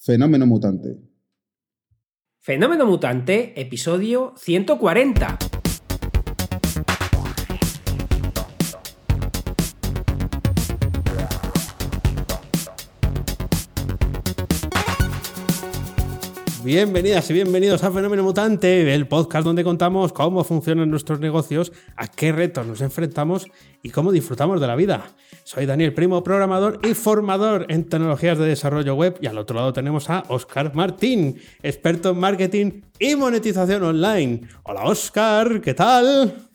Fenómeno Mutante. Fenómeno Mutante, episodio 140. Bienvenidas y bienvenidos a Fenómeno Mutante, el podcast donde contamos cómo funcionan nuestros negocios, a qué retos nos enfrentamos y cómo disfrutamos de la vida. Soy Daniel Primo, programador y formador en tecnologías de desarrollo web y al otro lado tenemos a Oscar Martín, experto en marketing y monetización online. Hola Oscar, ¿qué tal?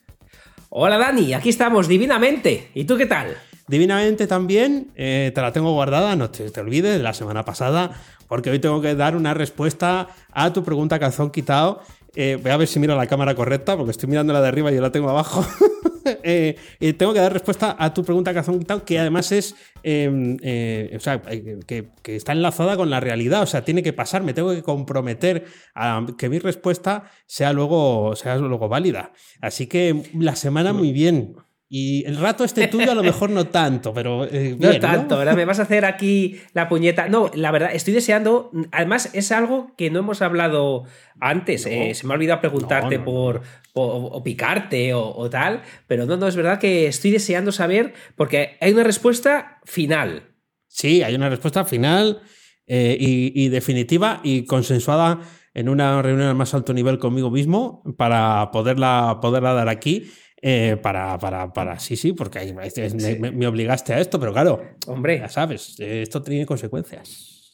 Hola Dani, aquí estamos divinamente. ¿Y tú qué tal? Divinamente también, eh, te la tengo guardada, no te, te olvides, la semana pasada porque hoy tengo que dar una respuesta a tu pregunta calzón quitado. Eh, voy a ver si miro la cámara correcta, porque estoy mirando la de arriba y yo la tengo abajo. eh, tengo que dar respuesta a tu pregunta calzón quitado, que además es. Em, eh, o sea, que, que, está enlazada con la realidad. O sea, tiene que pasar. Me tengo que comprometer a que mi respuesta sea luego, sea luego válida. Así que la semana muy bien. Y el rato este tuyo a lo mejor no tanto, pero... Eh, bien, no tanto, ¿no? ¿verdad? Me vas a hacer aquí la puñeta. No, la verdad, estoy deseando... Además, es algo que no hemos hablado antes. No, eh, se me ha olvidado preguntarte no, por, por, o picarte o, o, tal, pero no, no, es verdad que estoy deseando saber porque hay una respuesta final. Sí, hay una respuesta final eh, y, y definitiva y consensuada en una reunión al más alto nivel conmigo mismo para poderla, poderla dar aquí. Eh, para, para, para, sí, sí, porque me, me, obligaste a esto, pero claro, hombre, ya sabes, esto tiene consecuencias.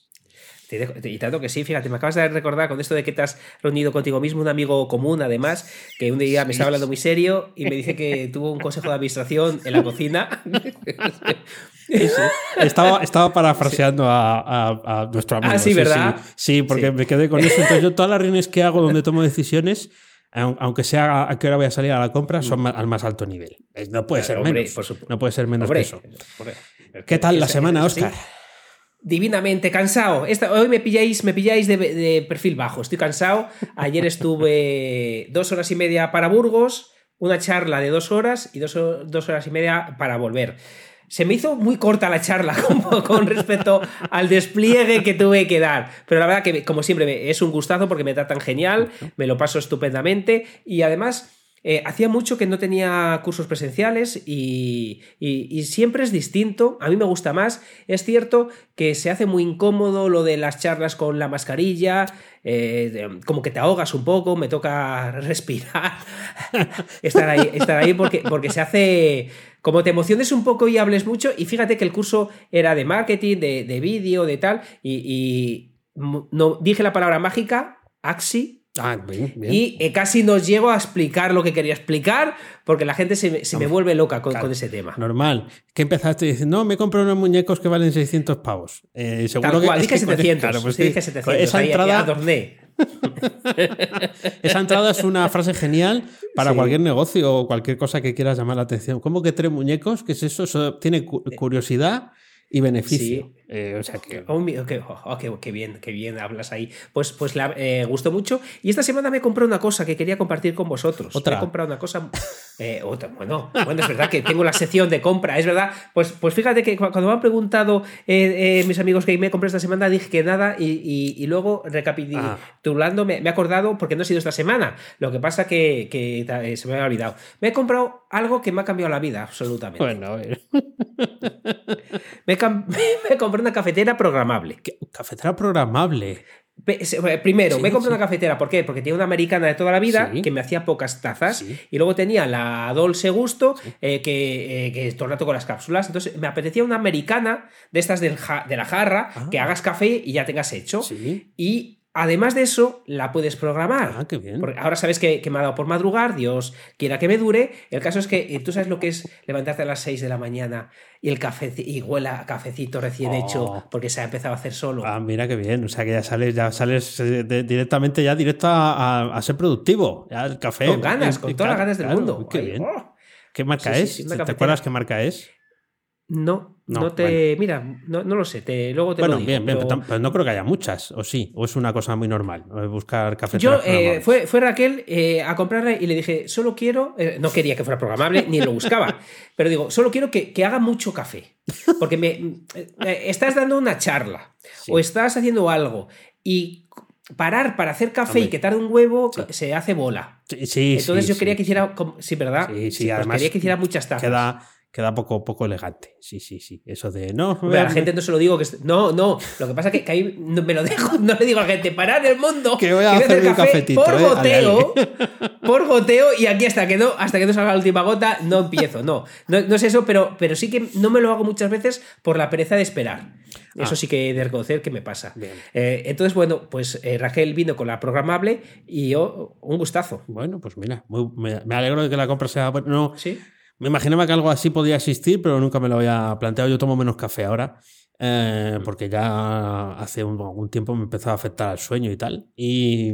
Te dejo, y tanto que sí, fíjate, me acabas de recordar con esto de que te has reunido contigo mismo, un amigo común, además, que un día me estaba hablando muy serio y me dice que tuvo un consejo de administración en la cocina. Sí, sí. Estaba, estaba parafraseando sí. a, a, a, nuestro amigo. Ah, sí, ¿verdad? Sí, porque me quedé con eso. Entonces, yo todas las reuniones que hago donde tomo decisiones, aunque sea a qué hora voy a salir a la compra, son al más alto nivel. No puede ser hombre, menos. No puede ser menos hombre, que eso. ¿Qué tal la semana, Oscar? Divinamente cansado. Esta, hoy me pilláis, me pilláis de, de, perfil bajo. Estoy cansado. Ayer estuve dos horas y media para Burgos, una charla de dos horas y dos, dos horas y media para volver se me hizo muy corta la charla con, con, respecto al despliegue que tuve que dar. Pero la verdad que, como siempre, es un gustazo porque me tratan genial, me lo paso estupendamente y además... Eh, hacía mucho que no tenía cursos presenciales y, siempre es distinto. A mí me gusta más. Es cierto que se hace muy incómodo lo de las charlas con la mascarilla, eh, como que te ahogas un poco, me toca respirar, estar ahí, estar ahí porque, porque se hace como te emociones un poco y hables mucho, y fíjate que el curso era de marketing, de, de vídeo, de tal, y, y, no dije la palabra mágica, Axi. Ah, bien, bien. Y eh, casi no llego a explicar lo que quería explicar porque la gente se, se me vuelve loca con, claro, con, ese tema. Normal. Que empezaste diciendo, no, me compro unos muñecos que valen 600 pavos. Eh, seguro Tal cual, que, dije es que 700. Claro, pues sí, dije 700. Esa ahí, entrada, adorné. Esa entrada es una frase genial para sí. cualquier negocio o cualquier cosa que quieras llamar la atención. ¿Cómo que tres muñecos? ¿Qué es eso? Eso tiene curiosidad y beneficio. Sí. Eh, o sea que... Oh, okay, oh, qué, qué, bien, qué bien hablas ahí. Pues, pues la, eh, gustó mucho. Y esta semana me compré una cosa que quería compartir con vosotros. ¿Otra? Me he comprado una cosa. Eh, otra, bueno, bueno, es verdad que tengo la sección de compra, es verdad. Pues, pues fíjate que cuando me han preguntado eh, mis amigos que me compré esta semana, dije que nada. Y, y, y luego recapitulando, ah. me, me, he acordado porque no ha sido esta semana. Lo que pasa que, que eh, se me había olvidado. Me he comprado algo que me ha cambiado la vida, absolutamente. Bueno, a ver. me, me compré una cafetera programable. ¿Qué? ¿Cafetera programable? Primero, sí, me compré sí. una cafetera, ¿por qué? Porque tenía una americana de toda la vida sí. que me hacía pocas tazas y luego tenía la Dolce Gusto eh, que, eh, que todo el rato con las cápsulas. Entonces me apetecía una americana de estas del ja de la jarra ah. que hagas café y ya tengas hecho. Y Además de eso, la puedes programar. Ah, qué bien. Porque ahora sabes que, que me ha dado por madrugar, Dios quiera que me dure. El caso es que eh, tú sabes lo que es levantarte a las 6 de la mañana y el café y huela a cafecito recién Oh. hecho porque se ha empezado a hacer solo. Ah, mira qué bien. O sea que ya sales, ya sales eh, de- directamente ya directo a, a- a ser productivo. Ya el café. con ganas, eh, con todas las ganas del claro, mundo. Qué Ay, bien. oh. ¿Qué marca Sí, es? sí, ¿Te acuerdas qué marca es? No, No, no, te. Mira, no, no lo sé, te, luego te Bueno, lo digo. bien, bien, pero- pero, tam- pero no creo que haya muchas, o sí, o es una cosa muy normal, eh, buscar Yo, cafeteras eh, fue, fue Raquel eh, a comprarla y le dije, solo quiero, eh, no quería que fuera programable, ni lo buscaba, pero digo, solo quiero que, que haga mucho café, porque me estás dando una charla Sí. o estás haciendo algo y parar para hacer café y que tarde un huevo Sí. se hace bola. Sí, sí, Entonces yo quería que hiciera, sí, ¿verdad? Sí, sí, pues además quería que hiciera muchas tazas. Queda, queda poco, poco elegante. Sí, sí, sí. Eso de no. Hombre, a la gente no se lo digo que no, no. Lo que pasa es que, que ahí no me lo dejo, no le digo a la gente, parad el mundo. Que voy a hacer mi café cafetito, por eh, ale, goteo, por goteo y aquí hasta que no, hasta que no salga la última gota no empiezo. No, no, no es eso, pero, pero sí que no me lo hago muchas veces por la pereza de esperar. Eso Ah. sí que he de reconocer que me pasa. Eh, entonces, bueno, pues eh, Raquel vino con la programable y yo, un gustazo. Bueno, pues mira, muy- me, me alegro de que la compra sea. No, ¿Sí? Me imaginaba que algo así podía existir, pero nunca me lo había planteado. Yo tomo menos café ahora. eh, porque ya hace un, algún tiempo me empezó a afectar al sueño y tal. Y,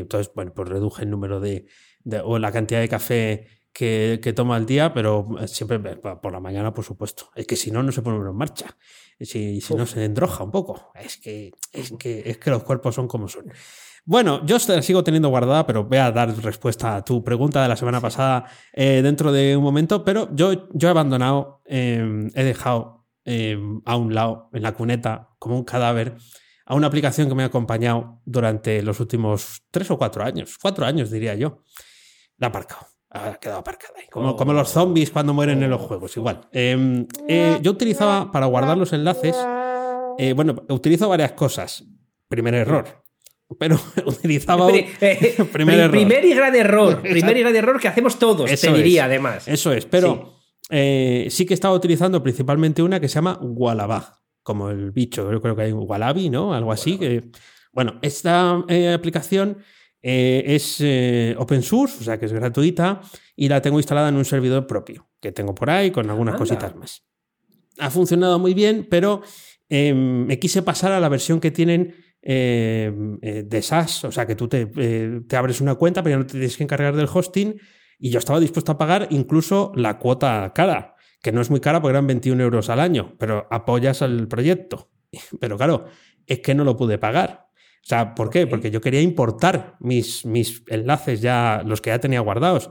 entonces, bueno, pues reduje el número de, de- o la cantidad de café que, que tomo al día, pero siempre por la mañana, por supuesto. Es que si no, no se pone en marcha. Si, si no, se endroja un poco. Es que, es, que, es que los cuerpos son como son. Bueno, yo la sigo teniendo guardada, pero voy a dar respuesta a tu pregunta de la semana pasada eh, dentro de un momento, pero yo, yo he abandonado, eh, he dejado eh, a un lado, en la cuneta, como un cadáver, a una aplicación que me ha acompañado durante los últimos tres o cuatro años, cuatro años diría yo. La he aparcado. Ha quedado aparcada ahí. Como, Oh. como los zombies cuando mueren en los juegos, igual. Eh, eh, yo utilizaba para guardar los enlaces, eh, bueno, utilizo varias cosas. Primer error. Pero utilizaba. un- eh, Primer pri- error. primer y gran error. Exacto. primer y gran error que hacemos todos, Eso te diría es. además. Eso es, pero eh, sí que estaba utilizando principalmente una que se llama Wallabag, como el bicho, yo creo que hay un Wallaby, ¿no? Algo así. Que, bueno, esta eh, aplicación es open source, o sea que es gratuita, y la tengo instalada en un servidor propio, que tengo por ahí con algunas Anda. cositas más. Ha funcionado muy bien, pero eh, me quise pasar a la versión que tienen eh, eh, de SaaS, o sea que tú te, eh, te abres una cuenta, pero ya no te tienes que encargar del hosting. Y yo estaba dispuesto a pagar incluso la cuota cara, que no es muy cara porque eran 21 euros al año, pero apoyas al proyecto. Pero claro, es que no lo pude pagar. O sea, ¿por qué? Porque yo quería importar mis, mis enlaces ya, los que ya tenía guardados,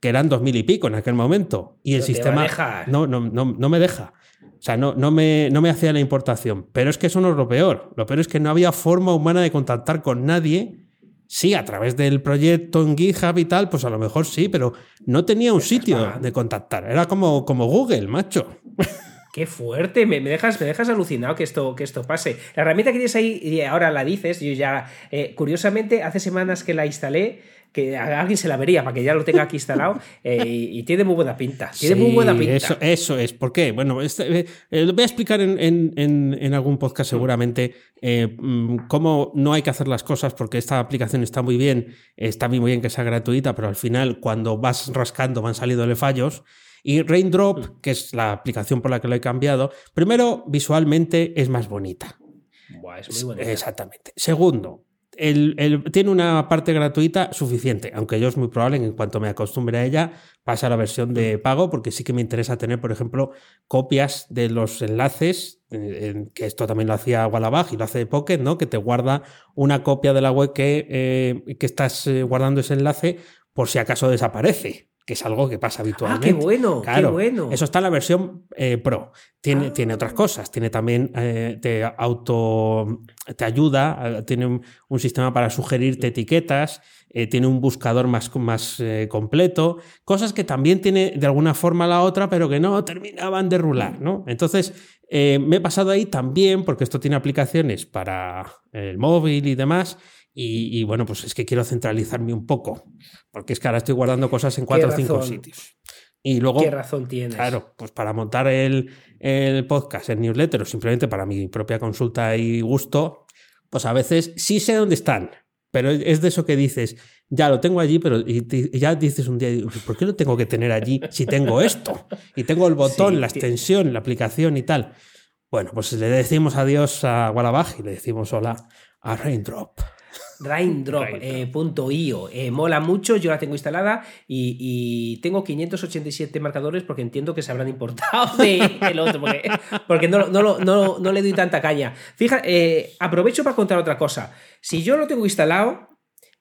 que eran dos mil y pico en aquel momento. Y el sistema no, no, no, no me deja. O sea, no, no, me, no me hacía la importación. Pero es que eso no es lo peor. Lo peor es que no había forma humana de contactar con nadie. Sí, a través del proyecto en GitHub y tal, pues a lo mejor sí, pero no tenía un sitio de contactar. Era como, como Google, macho. Qué fuerte, me, me dejas, me dejas alucinado que esto, que esto pase. La herramienta que tienes ahí, y ahora la dices, yo ya, eh, curiosamente, hace semanas que la instalé, que a alguien se la vería para que ya lo tenga aquí instalado, eh, y, y tiene muy buena pinta. Tiene muy buena pinta. Eso, eso es. ¿Por qué? Bueno, este, eh, eh, lo voy a explicar en, en- en- en algún podcast seguramente eh, mm, cómo no hay que hacer las cosas porque esta aplicación está muy bien, está muy bien que sea gratuita, pero al final cuando vas rascando van saliéndole fallos. Y Raindrop, que es la aplicación por la que lo he cambiado, primero visualmente es más bonita. Buah, es muy bonita. Exactamente. Segundo, el- el- tiene una parte gratuita suficiente, aunque yo es muy probable que en cuanto me acostumbre a ella pase a la versión de pago, porque sí que me interesa tener, por ejemplo, copias de los enlaces, eh, que esto también lo hacía Wallabag y lo hace Pocket, ¿no? que te guarda una copia de la web que, eh, que estás eh, guardando ese enlace por si acaso desaparece, que es algo que pasa Ah, habitualmente. qué bueno, Claro, qué bueno. Eso está en la versión eh, Pro. Tiene, Ah. tiene otras cosas. Tiene también, eh, te auto, te ayuda, eh, tiene un, un sistema para sugerirte etiquetas, eh, tiene un buscador más, más completo, cosas que también tiene de alguna forma la otra, pero que no terminaban de rular, ¿no? Entonces, me he pasado ahí también, porque esto tiene aplicaciones para el móvil y demás. Y, y, bueno, pues es que quiero centralizarme un poco, porque es que ahora estoy guardando cosas en cuatro o cinco sitios. Y luego, Qué razón tienes. Claro, pues para montar el, el podcast, el newsletter o simplemente para mi propia consulta y gusto, pues a veces sí sé dónde están, pero es de eso que dices, ya lo tengo allí, pero y te- y ya dices un día, ¿por qué lo tengo que tener allí si tengo esto? Y tengo el botón, Sí, la extensión, la aplicación y tal. Bueno, pues le decimos adiós a Wallabaj y le decimos hola a Raindrop. Raindrop.io. Eh, mola mucho, yo la tengo instalada y, y tengo 587 marcadores porque entiendo que se habrán importado de- del otro, porque, porque no, no, no- no le doy tanta caña. Fija, eh, aprovecho para contar otra cosa. Si yo lo tengo instalado,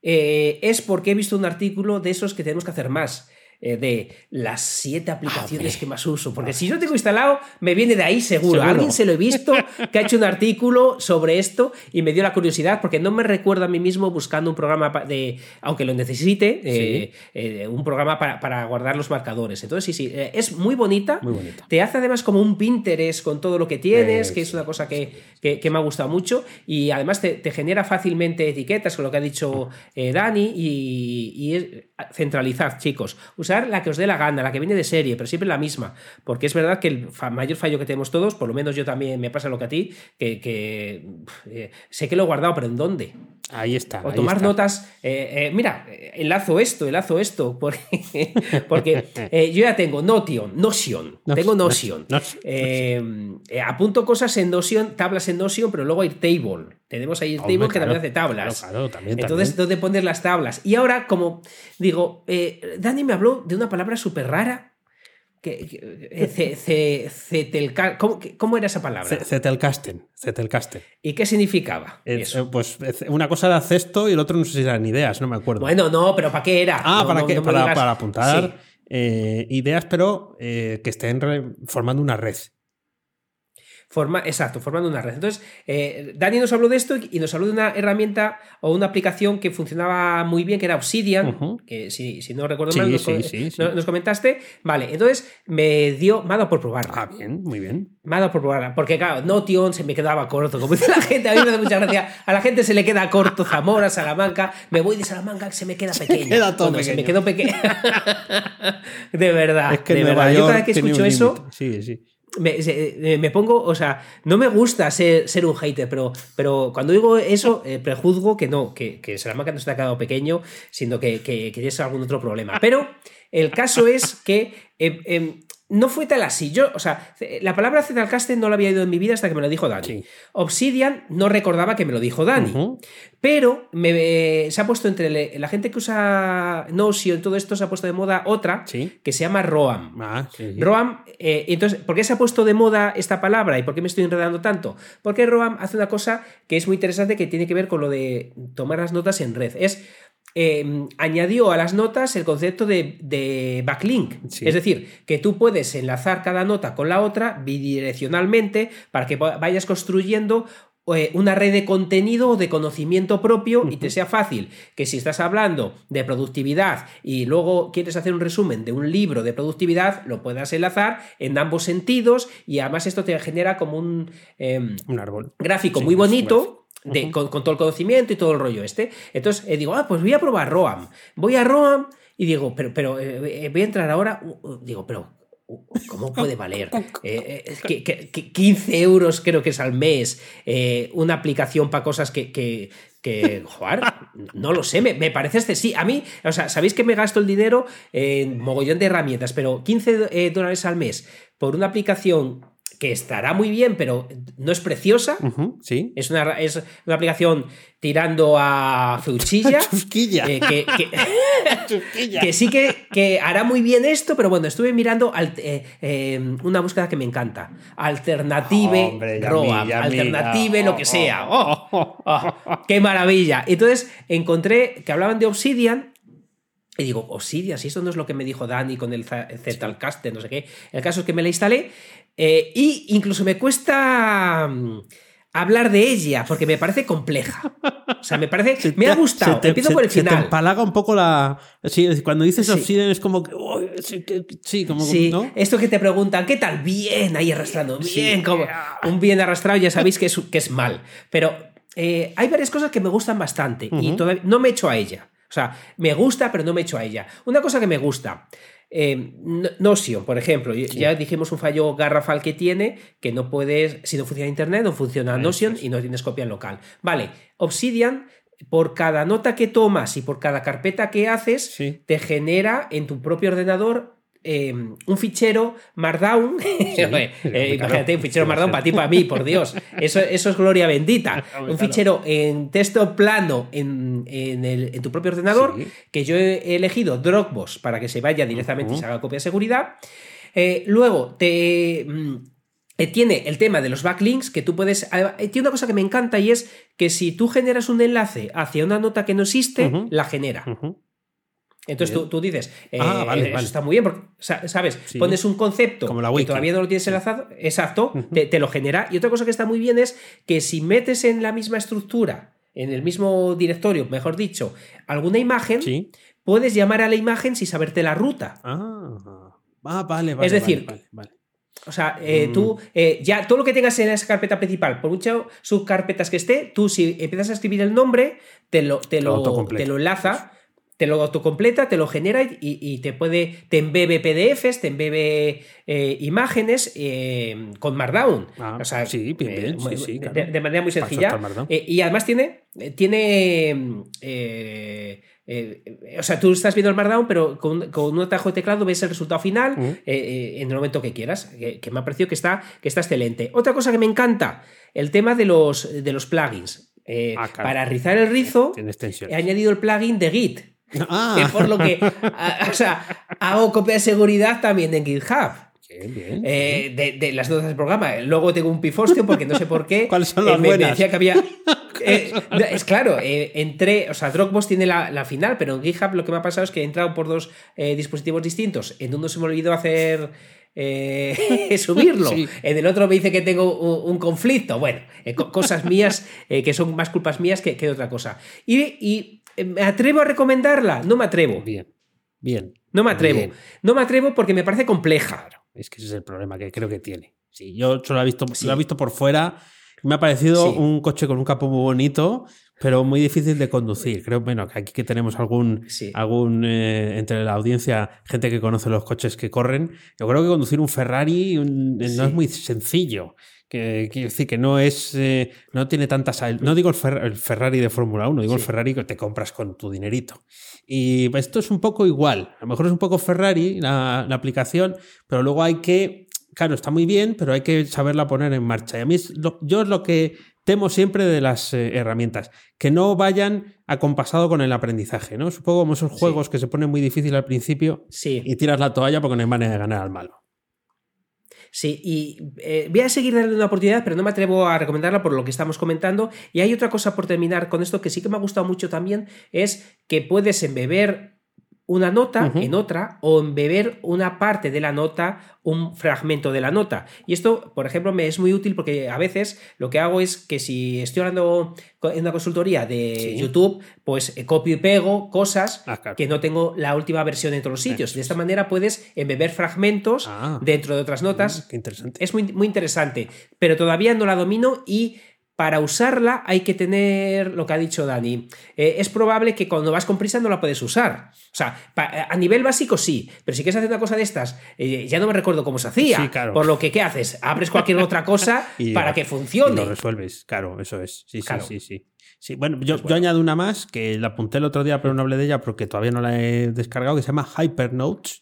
eh, es porque he visto un artículo de esos que tenemos que hacer más. Eh, de las siete aplicaciones que más uso. Porque si yo tengo instalado, me viene de ahí seguro. Seguro. Alguien se lo he visto que ha hecho un artículo sobre esto y me dio la curiosidad porque no me recuerdo a mí mismo buscando un programa de, aunque lo necesite, eh, eh, un programa para, para guardar los marcadores. Entonces, sí, sí, es muy bonita. Muy bonita. Te hace además como un Pinterest con todo lo que tienes, que es una cosa que, que- que me ha gustado mucho. Y además te, te genera fácilmente etiquetas, con lo que ha dicho Dani. Y, y es centralizar, chicos. La que os dé la gana, la que viene de serie, pero siempre la misma. Porque es verdad que el mayor fallo que tenemos todos, por lo menos yo también me pasa lo que a ti, que, que, eh, sé que lo he guardado, pero ¿en dónde? Ahí está. O ahí tomar está. notas. eh, eh, mira, eh, enlazo esto, enlazo esto. Porque, porque eh, yo ya tengo Notion, Notion. Notion, tengo Notion. Notion, apunto cosas en Notion, tablas en Notion, pero luego Airtable. Tenemos ahí Airtable Hombre, que claro, también hace tablas. claro, claro, también, Entonces, también. ¿dónde poner las tablas? Y ahora, como digo, Dani me habló de una palabra súper rara. Eh, ¿cómo, era esa palabra? Ce- Zettelkasten. Zettelkasten. ¿Y qué significaba? Eh, eso? eh, Pues una cosa era cesto y el otro no sé si eran ideas, no me acuerdo. Bueno, no, pero ¿para qué era? ah, No, ¿para no- qué? no me para, para apuntar Sí. eh, ideas, pero que estén formando una red. Forma, exacto, formando una red. Entonces, eh, Dani nos habló de esto y nos habló de una herramienta o una aplicación que funcionaba muy bien, que era Obsidian, que si, si no recuerdo Sí, mal, nos, sí, co- sí, sí. no- nos comentaste. Vale, entonces me dio, me ha dado por probarla. Ah, bien, muy bien. Me ha dado por probarla, porque claro, Notion se me quedaba corto. Como dice la gente, a mí me da mucha gracia. A la gente se le queda corto Zamora, Salamanca. Me voy de Salamanca que se me queda pequeño. queda todo Bueno, Se me pequeño. quedó pequeño. de verdad. es que de verdad. Yo cada vez que escucho eso. Sí, sí. Eh, me pongo, o sea, no me gusta ser, ser un hater, pero, pero cuando digo eso, eh, prejuzgo que no, que, que Salamanca no se te ha quedado pequeño, sino que, que, que tienes algún otro problema. Pero el caso es que eh, eh, no fue tal así. Yo, o sea, la palabra Zetalcaster no la había oído en mi vida hasta que me lo dijo Dani. Sí. Obsidian no recordaba que me lo dijo Dani. Pero me, se ha puesto entre le- la gente que usa Notion, todo esto se ha puesto de moda otra Sí. que se llama Roam. Ah, sí. Roam, eh, entonces, ¿por qué se ha puesto de moda esta palabra y por qué me estoy enredando tanto? Porque Roam hace una cosa que es muy interesante que tiene que ver con lo de tomar las notas en red. Es eh, añadió a las notas el concepto de, de backlink. Sí. Es decir, que tú puedes enlazar cada nota con la otra bidireccionalmente para que va- vayas construyendo eh, una red de contenido o de conocimiento propio y te sea fácil que si estás hablando de productividad y luego quieres hacer un resumen de un libro de productividad, lo puedas enlazar en ambos sentidos y además esto te genera como un... em, Un árbol. gráfico Sí, muy es de- con, con todo el conocimiento y todo el rollo este. Entonces eh, digo, ah, pues voy a probar Roam. Voy a Roam y digo, pero, pero eh, eh, voy a entrar ahora. uh, digo, pero, ¿cómo puede valer? Eh, eh, que, que- que 15 euros creo que es al mes eh, una aplicación para cosas que. que que, joder, no lo sé, me, me parece este. Sí, a mí, o sea, sabéis que me gasto el dinero en mogollón de herramientas, pero 15 eh, dólares al mes por una aplicación que estará muy bien, pero no es preciosa. Sí. Es una, es una aplicación tirando a. Chusquilla. eh, que, que- que sí que, que hará muy bien esto, pero bueno, estuve mirando eh, eh, una búsqueda que me encanta. Alternative Hombre, mi- ya Alternative lo que sea. ¡Oh! ¡Oh! ¡Qué maravilla! Entonces encontré que hablaban de Obsidian y digo, Obsidian, si esto no es lo que me dijo Dani con el Zetalcaster, no sé qué. El caso es que me la instalé eh, y incluso me cuesta mm, hablar de ella porque me parece compleja. O sea, me parece. Me ha gustado. te- Empiezo se- por el se te final. empalaga un poco la. Sí, cuando dices Sí. Obsidian es como que. uy, sí, que- sí, como. Sí, ¿no? esto que te preguntan, ¿qué tal? Bien, ahí arrastrando, bien, como un bien arrastrado, ya sabéis que es, que es mal. Pero eh, hay varias cosas que me gustan bastante y Ujú. todavía no me echo a ella. O sea, me gusta, pero no me echo a ella. Una cosa que me gusta, eh, Notion, por ejemplo, ya dijimos un fallo garrafal que tiene, que no puedes, si no funciona Internet, no funciona Notion y no tienes copia local. Vale, Obsidian por cada nota que tomas y por cada carpeta que haces, te genera en tu propio ordenador Em, un fichero Markdown. Eh, imagínate, un fichero Markdown para ti, para mí, por Dios. Eso, eso es gloria bendita. un fichero en texto plano en, tu propio ordenador, que yo he elegido Dropbox para que se vaya directamente y se haga copia de seguridad. Eh, luego te. Mm, eh, tiene el tema de los backlinks que tú puedes. Tiene una cosa que me encanta y es que si tú generas un enlace hacia una nota que no existe, la genera. Entonces tú, dices, eh, ah, vale, eso está muy bien, porque, ¿sabes? Pones un concepto Como la y todavía no lo tienes enlazado, exacto, te, lo genera. Y otra cosa que está muy bien es que si metes en la misma estructura, en el mismo directorio, mejor dicho, alguna imagen, puedes llamar a la imagen sin saberte la ruta. Ah, ah vale, vale. Es decir, O sea, eh, mm. tú, eh, ya todo lo que tengas en esa carpeta principal, por muchas subcarpetas que esté, tú si empiezas a escribir el nombre, te lo, te lo, te lo enlaza te lo autocompleta, te lo genera y, te puede, te embebe PDFs, te embebe eh, imágenes eh, con Markdown. Ah, o sea, sí, bien, eh, sí, de, manera muy sencilla. y además tiene, tiene o sea, tú estás viendo el Markdown, pero con, un atajo de teclado ves el resultado final en el momento que quieras, que, me ha parecido que está, que está excelente. Otra cosa que me encanta, el tema de los, de los plugins. Ah, para rizar el rizo, he añadido el plugin de Git. Ah. por lo que, o sea, hago copia de seguridad también en GitHub. Eh, de, las notas del programa. Luego tengo un pifostio porque no sé por qué. ¿Cuáles son las eh, decía que había. Eh, es claro, entré. O sea, Dropbox tiene la, final, pero en GitHub lo que me ha pasado es que he entrado por dos dispositivos distintos. En uno se me olvidó hacer. subirlo. En el otro me dice que tengo un, conflicto. Bueno, cosas mías que son más culpas mías que, que otra cosa. y eh, ¿Me atrevo a recomendarla? No me atrevo. Bien, bien. No me atrevo. No me atrevo porque me parece compleja. es que ese es el problema que creo que tiene. Sí, yo solo he visto, lo he visto por fuera. Me ha parecido un coche con un capo muy bonito, pero muy difícil de conducir. Creo, bueno, que aquí que tenemos algún, algún eh, entre la audiencia, gente que conoce los coches que corren. Yo creo que conducir un Ferrari no es muy sencillo que quiero decir que no es eh, no tiene tantas no digo el, Ferrari de Fórmula 1 digo el Ferrari que te compras con tu dinerito. Y esto es un poco igual a lo mejor es un poco Ferrari la, aplicación pero luego hay que claro está muy bien pero hay que saberla poner en marcha. Y a mí es yo es lo que temo siempre de las eh, herramientas que no vayan acompasado con el aprendizaje no supongo como esos juegos que se ponen muy difícil al principio y tiras la toalla porque no hay manera de ganar al malo Sí, y eh, voy a seguir dando una oportunidad, pero no me atrevo a recomendarla por lo que estamos comentando. Y hay otra cosa por terminar con esto que sí que me ha gustado mucho también, es que puedes embeber una nota en otra o embeber una parte de la nota, un fragmento de la nota. Y esto, por ejemplo, me es muy útil porque a veces lo que hago es que si estoy hablando en una consultoría de YouTube, pues eh, copio y pego cosas ah, que no tengo la última versión en todos los sitios. De esta manera puedes embeber fragmentos ah. dentro de otras notas. Mm, interesante. Es muy, muy interesante, pero todavía no la domino y para usarla hay que tener lo que ha dicho Dani. Eh, es probable que cuando vas con prisa no la puedes usar. O sea, a nivel básico sí, pero si quieres hacer una cosa de estas, eh, ya no me recuerdo cómo se hacía. Por lo que, ¿qué haces? Abres cualquier otra cosa para que funcione. Y lo resuelves, claro, eso es. Sí, sí, sí, sí. bueno, yo, yo, añado una más que la apunté el otro día, pero no hablé de ella porque todavía no la he descargado, que se llama Hypernotes.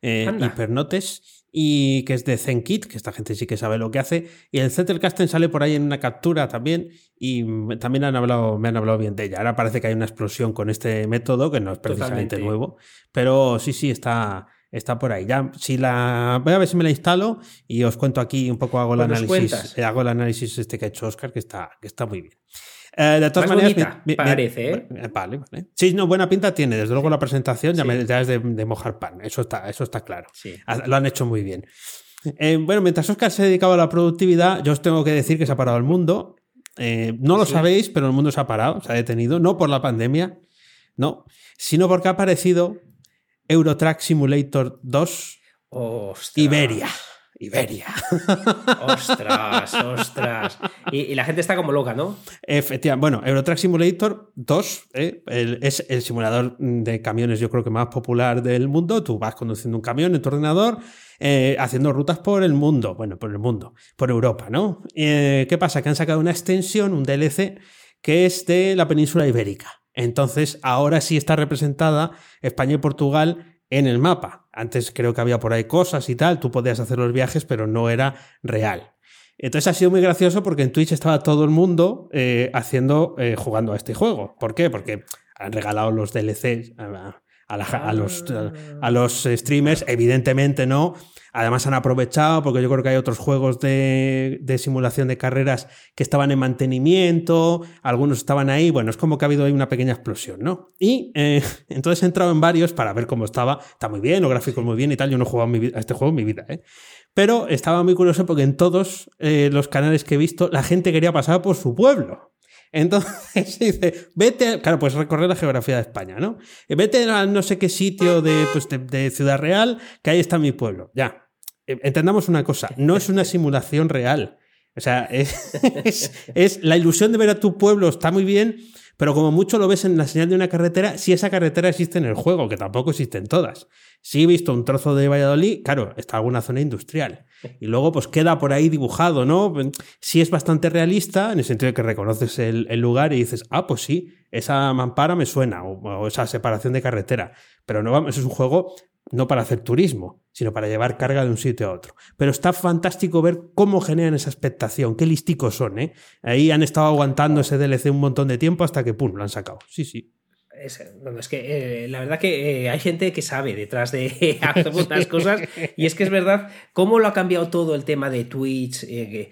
Eh, Hipernotes y que es de ZenKit, que esta gente sí que sabe lo que hace. Y el Zettelkasten sale por ahí en una captura también y también han hablado, me han hablado bien de ella. Ahora parece que hay una explosión con este método, que no es precisamente nuevo, pero sí, sí, está, está por ahí. Ya, si la voy a ver si me la instalo y os cuento aquí un poco, hago el análisis, hago el análisis este que ha hecho Oscar, que está, que está muy bien. Eh, de todas maneras, parece, ¿eh? Vale, vale. Sí, no, buena pinta tiene. Desde luego la presentación ya, me, es de, mojar pan. Eso está, eso está claro. Lo han hecho muy bien. Eh, bueno, mientras Oscar se ha dedicado a la productividad, yo os tengo que decir que se ha parado el mundo. no lo sabéis, pero el mundo se ha parado, se ha detenido, no por la pandemia, no, sino porque ha aparecido Eurotrack Simulator 2 Iberia. Iberia. Ostras, ostras. Y, y la gente está como loca, ¿no? Efectivamente. Bueno, Eurotrack Simulator 2 ¿eh? El- es el simulador de camiones, yo creo que más popular del mundo. Tú vas conduciendo un camión en tu ordenador, eh, haciendo rutas por el mundo. Bueno, por el mundo, por Europa, ¿no? Eh, ¿Qué pasa? Que han sacado una extensión, un DLC, que es de la península ibérica. Entonces, ahora sí está representada España y Portugal en el mapa. Antes creo que había por ahí cosas y tal, tú podías hacer los viajes, pero no era real. Entonces ha sido muy gracioso porque en Twitch estaba todo el mundo eh, haciendo, eh, jugando a este juego. ¿Por qué? Porque han regalado los DLCs a, los, a los streamers, evidentemente no. Además han aprovechado porque yo creo que hay otros juegos de, de simulación de carreras que estaban en mantenimiento, algunos estaban ahí, bueno, es como que ha habido ahí una pequeña explosión, ¿no? Y eh, entonces he entrado en varios para ver cómo estaba, está muy bien, los gráficos muy bien y tal, yo no he jugado a este juego en mi vida, ¿eh? Pero estaba muy curioso porque en todos eh, los canales que he visto la gente quería pasar por su pueblo. Entonces dice, vete, claro, pues recorrer la geografía de España, ¿no? Eh, Vete a no sé qué sitio de, pues, de, Ciudad Real, que ahí está mi pueblo. Ya. Eh, Entendamos una cosa, no es una simulación real. O sea, es- es la ilusión de ver a tu pueblo, está muy bien, pero como mucho lo ves en la señal de una carretera, si esa carretera existe en el juego, que tampoco existen todas. Si he visto un trozo de Valladolid, claro, está alguna zona industrial. Y luego, pues queda por ahí dibujado, ¿no? Sí es bastante realista, en el sentido de que reconoces el, lugar y dices, ah, pues sí, esa mampara me suena, o, o esa separación de carretera. Pero no vamos, es un juego no para hacer turismo, sino para llevar carga de un sitio a otro. Pero está fantástico ver cómo generan esa expectación, qué listicos son, ¿eh? Ahí han estado aguantando ese DLC un montón de tiempo hasta que, pum, lo han sacado. Sí, sí. Es, bueno, es que eh, la verdad que eh, hay gente que sabe detrás de algunas cosas y es que es verdad cómo lo ha cambiado todo el tema de Twitch eh,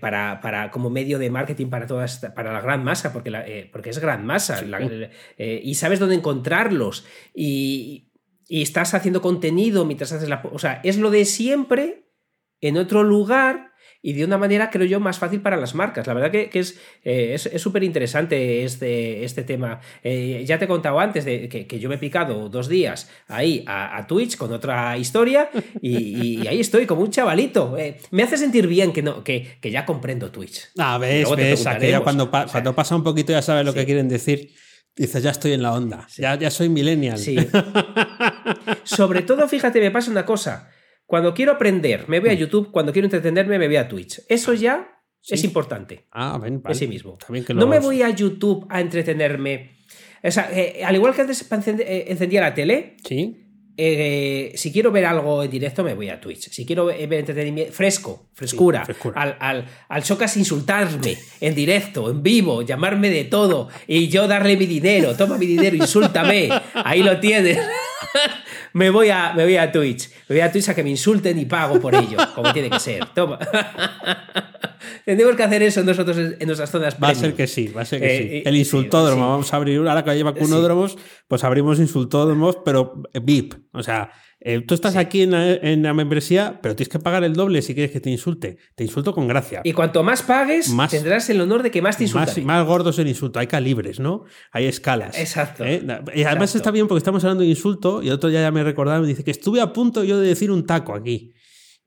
para, para como medio de marketing para toda esta- para la gran masa porque la- porque es gran masa la- y sabes dónde encontrarlos y, y estás haciendo contenido mientras haces la o sea es lo de siempre en otro lugar y de una manera, creo yo, más fácil para las marcas. La verdad que, que es eh, es súper interesante este, este tema. Eh, ya te he contado antes de que, que yo me he picado dos días ahí a, a Twitch con otra historia y, y ahí estoy como un chavalito. Eh, me hace sentir bien que, no, que, que ya comprendo Twitch. Ah, ves, Luego te ves, preguntaremos. cuando, pa- O sea, cuando pasa un poquito ya sabes lo sí. que quieren decir. Dices, ya estoy en la onda, ya, ya soy millennial. Sí. Sobre todo, fíjate, me pasa una cosa. Cuando quiero aprender, me voy a YouTube. Cuando quiero entretenerme, me voy a Twitch. Eso ya Sí. es importante. Ah, ven, vale. sí mismo. Bien que No me voy a YouTube a entretenerme. O sea, eh, al igual que antes encend- encendía la tele, Sí. Eh, si quiero ver algo en directo, me voy a Twitch. Si quiero ver entretenimiento fresco, frescura, Sí, frescura. Al, al, al Socas insultarme en directo, en vivo, llamarme de todo y yo darle mi dinero, toma mi dinero, insúltame, ahí lo tienes. me, voy a, me voy a Twitch. Me voy a Twitch a que me insulten y pago por ello, como tiene que ser. Toma. Tendremos que hacer eso nosotros en nuestras zonas Va a ser que sí, va a ser que Eh, sí. eh, El insultódromo, sí. vamos a abrir, ahora que lleva cunódromos, pues abrimos insultódromos, pero VIP. O sea, eh, tú estás aquí en la, en la membresía, pero tienes que pagar el doble si quieres que te insulte. Te insulto con gracia. Y cuanto más pagues, Más- tendrás el honor de que más te Más, insulten. más gordo es el insulto, hay calibres, ¿no? Hay escalas. Exacto. ¿eh? Y además Exacto. está bien porque estamos hablando de insulto y el otro día ya me recordaba y me dice que estuve a punto yo de decir un taco aquí.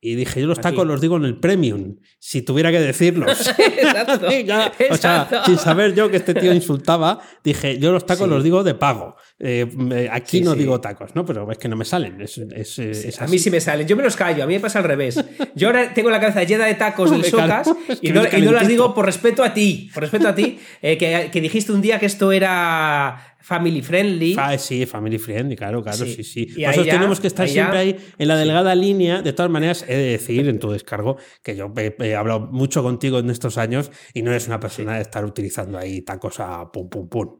Y dije, yo los tacos los digo en el premium, si tuviera que decirlos. Exacto. Ya, o sea, sin saber yo que este tío insultaba, dije, yo los tacos Sí. los digo de pago. Eh, aquí Sí, no sí. digo tacos, ¿no? Pero es que no me salen. Es, es, es a mí sí me salen, yo me los callo, a mí me pasa al revés. Yo ahora tengo la cabeza llena de tacos del Socas y no, y no las digo por respeto a ti, por respeto a ti, eh, que, que dijiste un día que esto era family friendly. Ah, sí, family friendly, claro, claro, Sí. sí, sí. Y Por eso ahí ya- tenemos que estar siempre ahí en la delgada línea. De todas maneras, he de decir en tu descargo que yo he, he hablado mucho contigo en estos años y no eres una persona de estar utilizando ahí tacos a pum, pum, pum.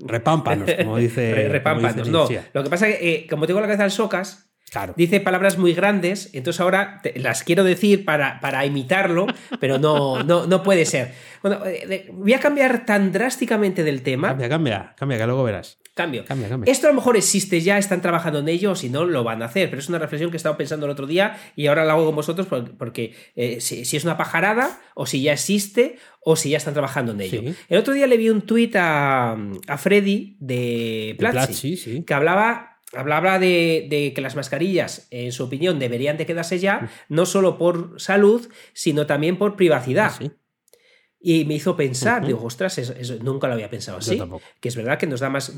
Repámpanos, como dice. Repámpanos. No, lo que pasa es que, eh, como tengo la cabeza del Socas, Claro. dice palabras muy grandes, entonces ahora te- las quiero decir para, para imitarlo, pero no, no, no puede ser. Bueno, eh, voy a cambiar tan drásticamente del tema. Cambia, cambia, cambia, que luego verás. Cambio. Cambia, cambia. Esto a lo mejor existe ya, están trabajando en ello, o si no, lo van a hacer. Pero es una reflexión que he estado pensando el otro día y ahora la hago con vosotros por- porque eh, si, si es una pajarada, o si ya existe, o si ya están trabajando en ello. Sí. El otro día le vi un tuit a, a Freddy de De Platzi, Platzi, sí. que hablaba hablaba de, de, que las mascarillas, en su opinión, deberían de quedarse ya, no solo por salud, sino también por privacidad. Ah, Sí. Y me hizo pensar, Ujú. digo, ostras, eso, eso nunca lo había pensado así. Que es verdad que nos da más,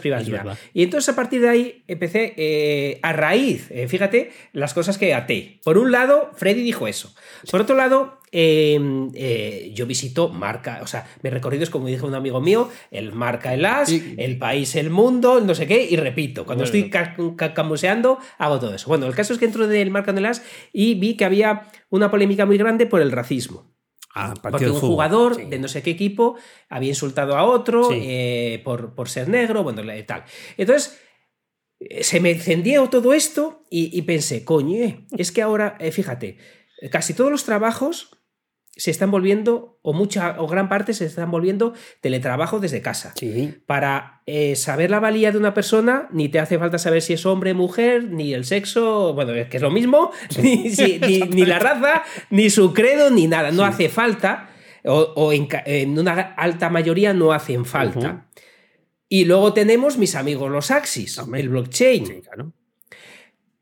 privacidad. Y entonces a partir de ahí empecé eh, a raíz, eh, fíjate, las cosas que até. Por un lado, Freddy dijo eso. Por otro lado, eh, eh, yo visito marca, o sea, mi recorrido es como dijo un amigo mío, el marca el as, Y- el país, el mundo, no sé qué, y repito, cuando Bueno. estoy ca- ca- camuseando, hago todo eso. Bueno, el caso es que entro del marca el as y vi que había una polémica muy grande por el racismo. Ah, Porque un jugador Sí. de no sé qué equipo había insultado a otro Sí. eh, por, por ser negro, bueno, tal. Entonces, se me encendió todo esto y, y pensé, coño, eh, es que ahora, eh, fíjate, casi todos los trabajos se están volviendo, o mucha, o gran parte se están volviendo teletrabajo desde casa. Sí. Para eh, saber la valía de una persona, ni te hace falta saber si es hombre, mujer, ni el sexo, bueno, es que es lo mismo, ni, si- ni- ni la raza, ni su credo, ni nada. No hace falta, o, o en, una alta mayoría no hacen falta. Y luego tenemos mis amigos los Axis, Hombre. el blockchain. Sí, claro.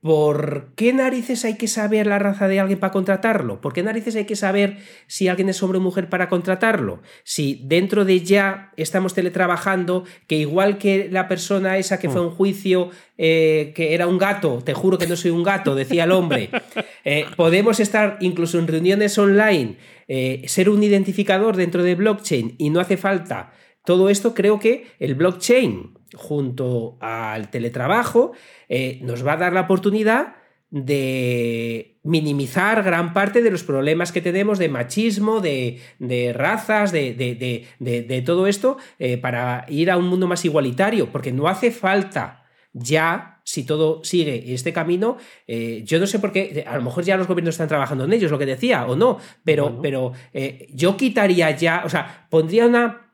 ¿Por qué narices hay que saber la raza de alguien para contratarlo? ¿Por qué narices hay que saber si alguien es hombre o mujer para contratarlo? Si dentro de ya estamos teletrabajando, que igual que la persona esa que fue a un juicio, eh, que era un gato, te juro que no soy un gato, decía el hombre, eh, podemos estar incluso en reuniones online, eh, ser un identificador dentro de blockchain y no hace falta todo esto, creo que el blockchain junto al teletrabajo eh, nos va a dar la oportunidad de minimizar gran parte de los problemas que tenemos de machismo, de, de razas, de, de- de- todo esto, eh, para ir a un mundo más igualitario, porque no hace falta ya, si todo sigue este camino, eh, yo no sé por qué, a lo mejor ya los gobiernos están trabajando en ello, es lo que decía, o no, pero, Bueno. pero eh, yo quitaría ya, o sea, pondría una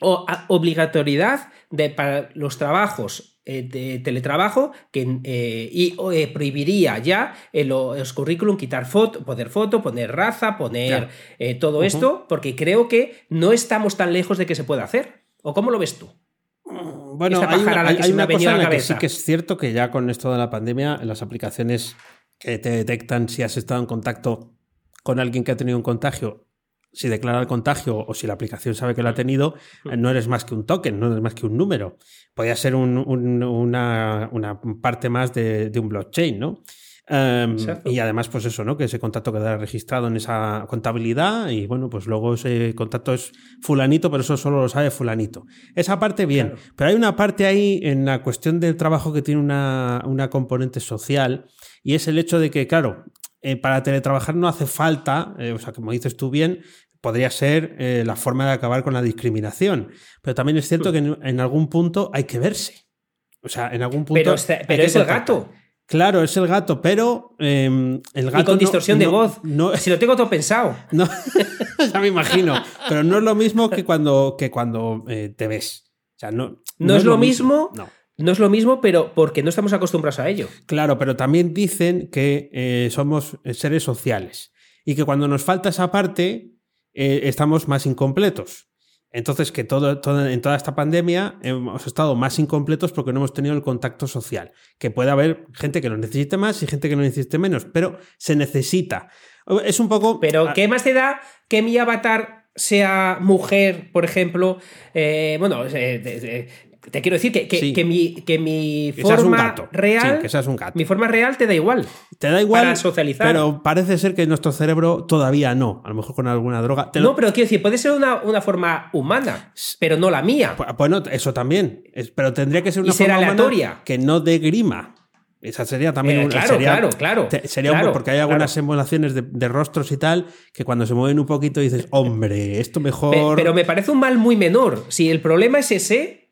o- obligatoriedad de, para los trabajos eh, de teletrabajo que, eh, y o, eh, prohibiría ya en lo- los currículum quitar foto, poner foto, poner raza, poner Claro. todo esto, porque creo que no estamos tan lejos de que se pueda hacer. ¿O cómo lo ves tú? Bueno, Esta hay una, hay- hay cosa en la la que sí que es cierto que ya con esto de la pandemia, las aplicaciones que te detectan si has estado en contacto con alguien que ha tenido un contagio, si declara el contagio o si la aplicación sabe que lo ha tenido, eh, no eres más que un token, no eres más que un número. Podría ser un- un- una, una parte más de, de un blockchain, ¿no? Um, Exacto. y además, pues eso, ¿no? Que ese contacto quedará registrado en esa contabilidad y bueno, pues luego ese contacto es fulanito, pero eso solo lo sabe fulanito. Esa parte bien, Claro. pero hay una parte ahí en la cuestión del trabajo que tiene una, una componente social y es el hecho de que, claro, eh, para teletrabajar no hace falta, eh, o sea, como dices tú bien, podría ser eh, la forma de acabar con la discriminación, pero también es cierto que en, en algún punto hay que verse. O sea, en algún punto... Pero, está- pero es el gato. Claro, es el gato, pero eh, el gato. Y con no- distorsión de voz. No, Si lo tengo todo pensado. no, ya me imagino. Pero no es lo mismo que cuando, que cuando eh, te ves. O sea, no, No es lo mismo. No. No es lo mismo, pero porque no estamos acostumbrados a ello. Claro, pero también dicen que eh, somos seres sociales y que cuando nos falta esa parte eh, estamos más incompletos. Entonces, que todo, todo- en toda esta pandemia hemos estado más incompletos porque no hemos tenido el contacto social. Que puede haber gente que lo necesite más y gente que lo necesite menos, pero se necesita. Es un poco. Pero ah, ¿qué más te da que mi avatar sea mujer, por ejemplo? Eh, bueno, eh, te quiero decir que, que- Sí. que mi, que mi forma real. Sí, que seas un gato. Mi forma real te da igual. Te da igual, para socializar. pero parece ser que nuestro cerebro todavía no. A lo mejor con alguna droga. Te lo- No, pero quiero decir, puede ser una, una forma humana, pero no la mía. Pu- Bueno, eso también. Es- pero tendría que ser una Y forma humana que no de grima. Esa sería también Eh, una. claro, sería- claro, claro, sería un- porque hay algunas claro. emulaciones de, de rostros y tal que cuando se mueven un poquito dices, hombre, esto mejor. Pero me parece un mal muy menor. Si el problema es ese,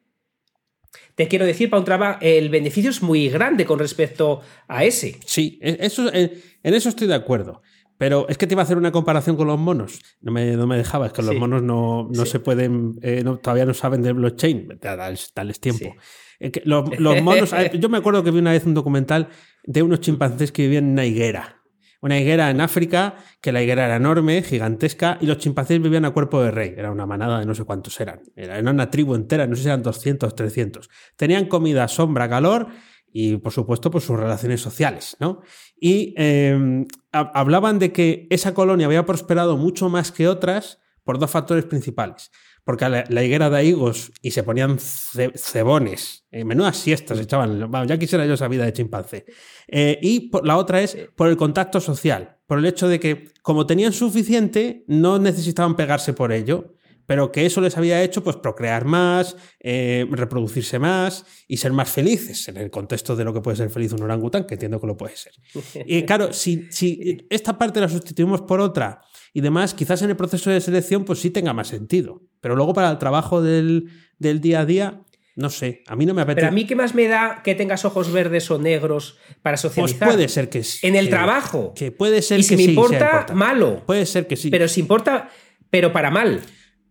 te quiero decir, para un trabajo, el beneficio es muy grande con respecto a ese. Sí, e- eso, en, en eso estoy de acuerdo. Pero es que te iba a hacer una comparación con los monos. No me, no me dejaba, es que los monos no, no Sí. se pueden, eh, no- todavía no saben de blockchain. Dales, dales tiempo. Sí. Eh, los, los monos, eh, yo me acuerdo que vi una vez un documental de unos chimpancés que vivían en una higuera. Una higuera en África, que la higuera era enorme, gigantesca, y los chimpancés vivían a cuerpo de rey. Era una manada de no sé cuántos eran. Era una tribu entera, no sé si eran 200, 300. Tenían comida, sombra, calor y por supuesto pues sus relaciones sociales, ¿no? Y eh, hablaban de que esa colonia había prosperado mucho más que otras por dos factores principales. Porque la, la higuera de higos y se ponían cebones, eh, menudas siestas echaban, ya quisiera yo esa vida de chimpancé. Eh, y por, la otra es por el contacto social, por el hecho de que como tenían suficiente, no necesitaban pegarse por ello pero que eso les había hecho pues procrear más, eh, reproducirse más y ser más felices en el contexto de lo que puede ser feliz un orangután, que entiendo que lo puede ser. Y claro, si, si esta parte la sustituimos por otra y demás, quizás en el proceso de selección pues sí tenga más sentido, pero luego para el trabajo del, del día a día no sé, a mí no me apetece. Pero a mí, ¿qué más me da que tengas ojos verdes o negros para socializar? Pues puede ser que sí. En el trabajo. Que puede ser y que me sí. importa, malo. Puede ser que sí. Pero si importa, pero para mal.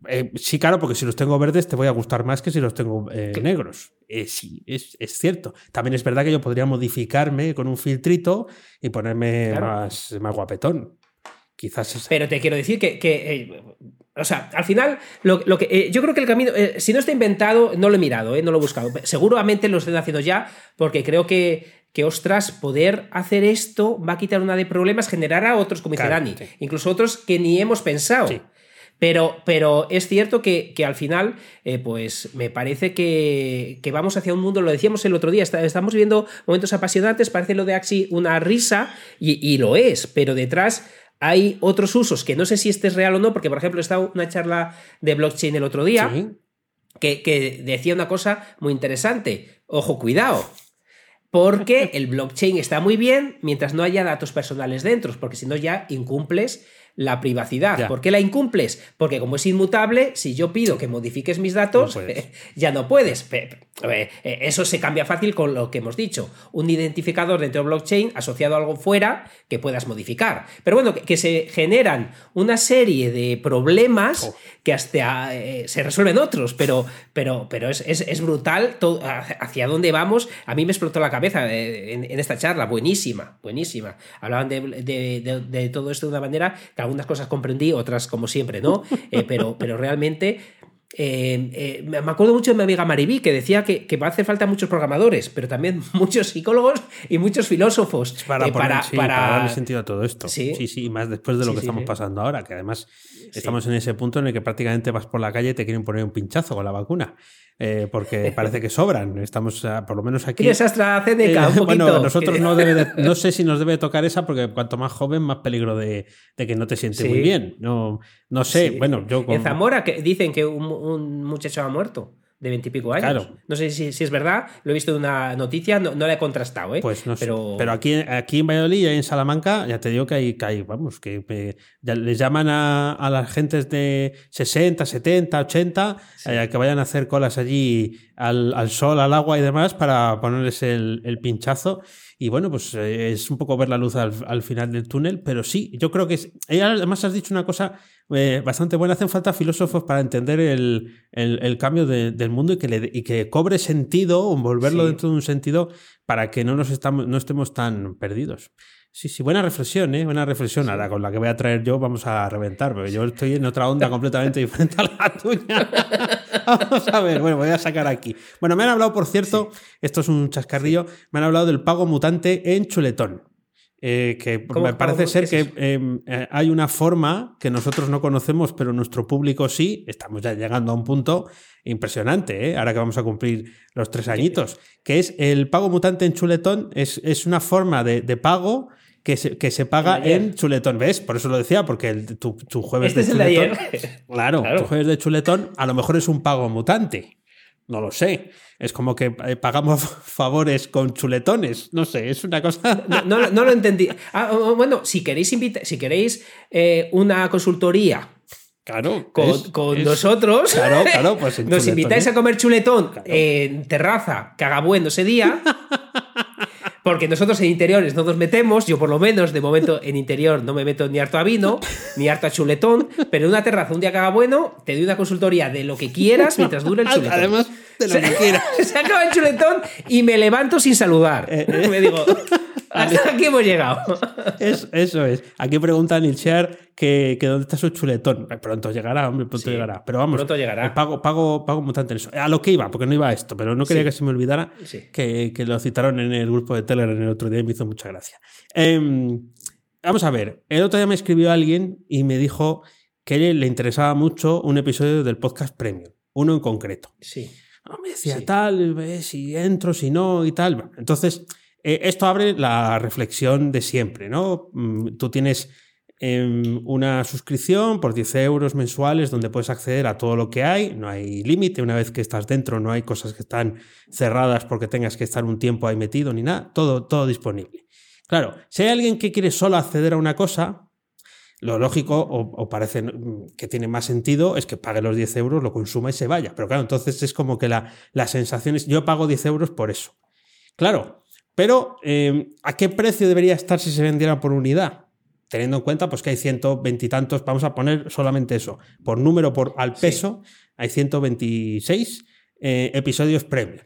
Eh, sí, claro, porque si los tengo verdes te voy a gustar más que si los tengo eh, negros. Eh, sí, es, es, cierto. También es verdad que yo podría modificarme con un filtrito y ponerme claro. más, más guapetón. Quizás es... Pero te quiero decir que, que eh, o sea, al final, lo, lo que, eh, yo creo que el camino, eh, si no está inventado, no lo he mirado, no lo he buscado. Seguramente lo estén haciendo ya, porque creo que, que, ostras, poder hacer esto va a quitar una de problemas, generará otros, como dice claro, Dani, sí. incluso otros que ni hemos pensado. Sí. Pero, pero, es cierto que, que al final, eh, pues me parece que, que, vamos hacia un mundo, lo decíamos el otro día, está, estamos viviendo momentos apasionantes, parece lo de Axi una risa, y, y, lo es, pero detrás hay otros usos que no sé si este es real o no, porque por ejemplo he estado una charla de blockchain el otro día sí. que, que decía una cosa muy interesante. Ojo, cuidado, porque el blockchain está muy bien mientras no haya datos personales dentro, porque si no ya incumples la privacidad. Ya. ¿Por qué la incumples? Porque como es inmutable, si yo pido que modifiques mis datos, no eh, ya no puedes. Eh, eso se cambia fácil con lo que hemos dicho. Un identificador dentro de blockchain asociado a algo fuera que puedas modificar. Pero bueno, que, que se generan una serie de problemas oh. que hasta eh, se resuelven otros, pero, pero, pero es, es, es brutal todo, hacia dónde vamos. A mí me explotó la cabeza en, en esta charla. Buenísima, buenísima. Hablaban de, de, de, de todo esto de una manera que algunas cosas comprendí, otras como siempre, ¿no? Eh, pero, pero realmente eh, eh, me acuerdo mucho de mi amiga Maribí que decía que, que, va a hacer falta muchos programadores, pero también muchos psicólogos y muchos filósofos. Para, poner, para, sí, para... para, darle sentido a todo esto. Sí, sí, sí y más después de lo sí, que estamos pasando ahora, que además estamos en ese punto en el que prácticamente vas por la calle y te quieren poner un pinchazo con la vacuna. Eh, porque parece que sobran. Estamos, uh, por lo menos aquí. ¿Tienes AstraZeneca? Eh, un bueno, nosotros no, debe de, no sé si nos debe tocar esa, porque cuanto más joven, más peligro de, de que no te sientes sí. muy bien. No, no sé, sí. bueno, yo. Con... En Zamora que dicen que un, un muchacho ha muerto de veintipico años. Claro. No sé si, si, es verdad, lo he visto en una noticia, no, no la he contrastado, ¿eh? Pues no pero... sé. Pero aquí, aquí en Valladolid y en Salamanca, ya te digo que hay, que hay vamos, que eh, les llaman a, a, las gentes de 60, 70, 80, sí. eh, que vayan a hacer colas allí al, al, sol, al agua y demás para ponerles el, el pinchazo. Y bueno, pues eh, es un poco ver la luz al, al, final del túnel, pero sí, yo creo que es. Además, has dicho una cosa eh, bastante buena. Hacen falta filósofos para entender el, el, el cambio de, del mundo y que, le, y que cobre sentido, envolverlo sí. dentro de un sentido para que no, nos estamos, no estemos tan perdidos. Sí, sí, buena reflexión, ¿eh? Buena reflexión. Ahora, con la que voy a traer yo, vamos a reventar, porque yo estoy en otra onda completamente diferente a la tuya. vamos a ver, bueno, voy a sacar aquí. Bueno, me han hablado, por cierto, sí. esto es un chascarrillo, me han hablado del pago mutante en chuletón. Eh, que me parece ser que em, eh, hay una forma que nosotros no conocemos, pero nuestro público sí. Estamos ya llegando a un punto impresionante, ¿eh? ahora que vamos a cumplir los tres añitos, que es el pago mutante en chuletón. Es, es una forma de, de pago que se, que se paga en chuletón. ¿Ves? Por eso lo decía, porque el, tu, tu, jueves este de chuletón. De claro, claro, tu jueves de chuletón a lo mejor es un pago mutante. No lo sé. Es como que eh, pagamos favores con chuletones. No sé, es una cosa. No, no, no lo entendí. Ah, bueno, si queréis invitar, si queréis eh, una consultoría. Claro, con, es, con es, nosotros. Claro, claro, pues nos chuletón, invitáis a comer chuletón claro. en terraza, que haga bueno ese día. Porque nosotros en interiores no nos metemos, yo por lo menos de momento en interior no me meto ni harto a vino, ni harto a chuletón, pero en una terraza un día que haga bueno, te doy una consultoría de lo que quieras mientras dure el chuletón. Además, de lo que quieras. Se acaba el chuletón y me levanto sin saludar. Eh, eh. Me digo, Hasta aquí hemos llegado. Es- eso es. Aquí pregunta Nilchear que, que dónde está su chuletón. Pronto llegará, hombre, pronto Sí, llegará. Pero vamos, pronto llegará. eh, Pago, pago, pago mutante en eso. A lo que iba, porque no iba a esto, pero no quería Sí. que se me olvidara Sí. que, que lo citaron en el grupo de Telegram el otro día y me hizo mucha gracia. Em, vamos a ver, el otro día me escribió alguien y me dijo que le interesaba mucho un episodio del podcast Premium, uno en concreto. Sí. No, me decía Sí. tal, eh, si entro, si no y tal. Entonces, eh, esto abre la reflexión de siempre, ¿no? Mm, Tú tienes em, una suscripción por 10 euros mensuales donde puedes acceder a todo lo que hay, no hay límite, una vez que estás dentro no hay cosas que están cerradas porque tengas que estar un tiempo ahí metido ni nada, todo, todo disponible. Claro, si hay alguien que quiere solo acceder a una cosa, lo lógico, o, parece mm, que tiene más sentido, es que pague los 10 euros, lo consuma y se vaya. Pero claro, entonces es como que la, la sensación es, yo pago 10 euros por eso. Claro, pero eh, ¿a qué precio debería estar si se vendiera por unidad? Teniendo en cuenta pues, que hay 120 y tantos, vamos a poner solamente eso, por número, por al peso, hay 126 eh, episodios premium.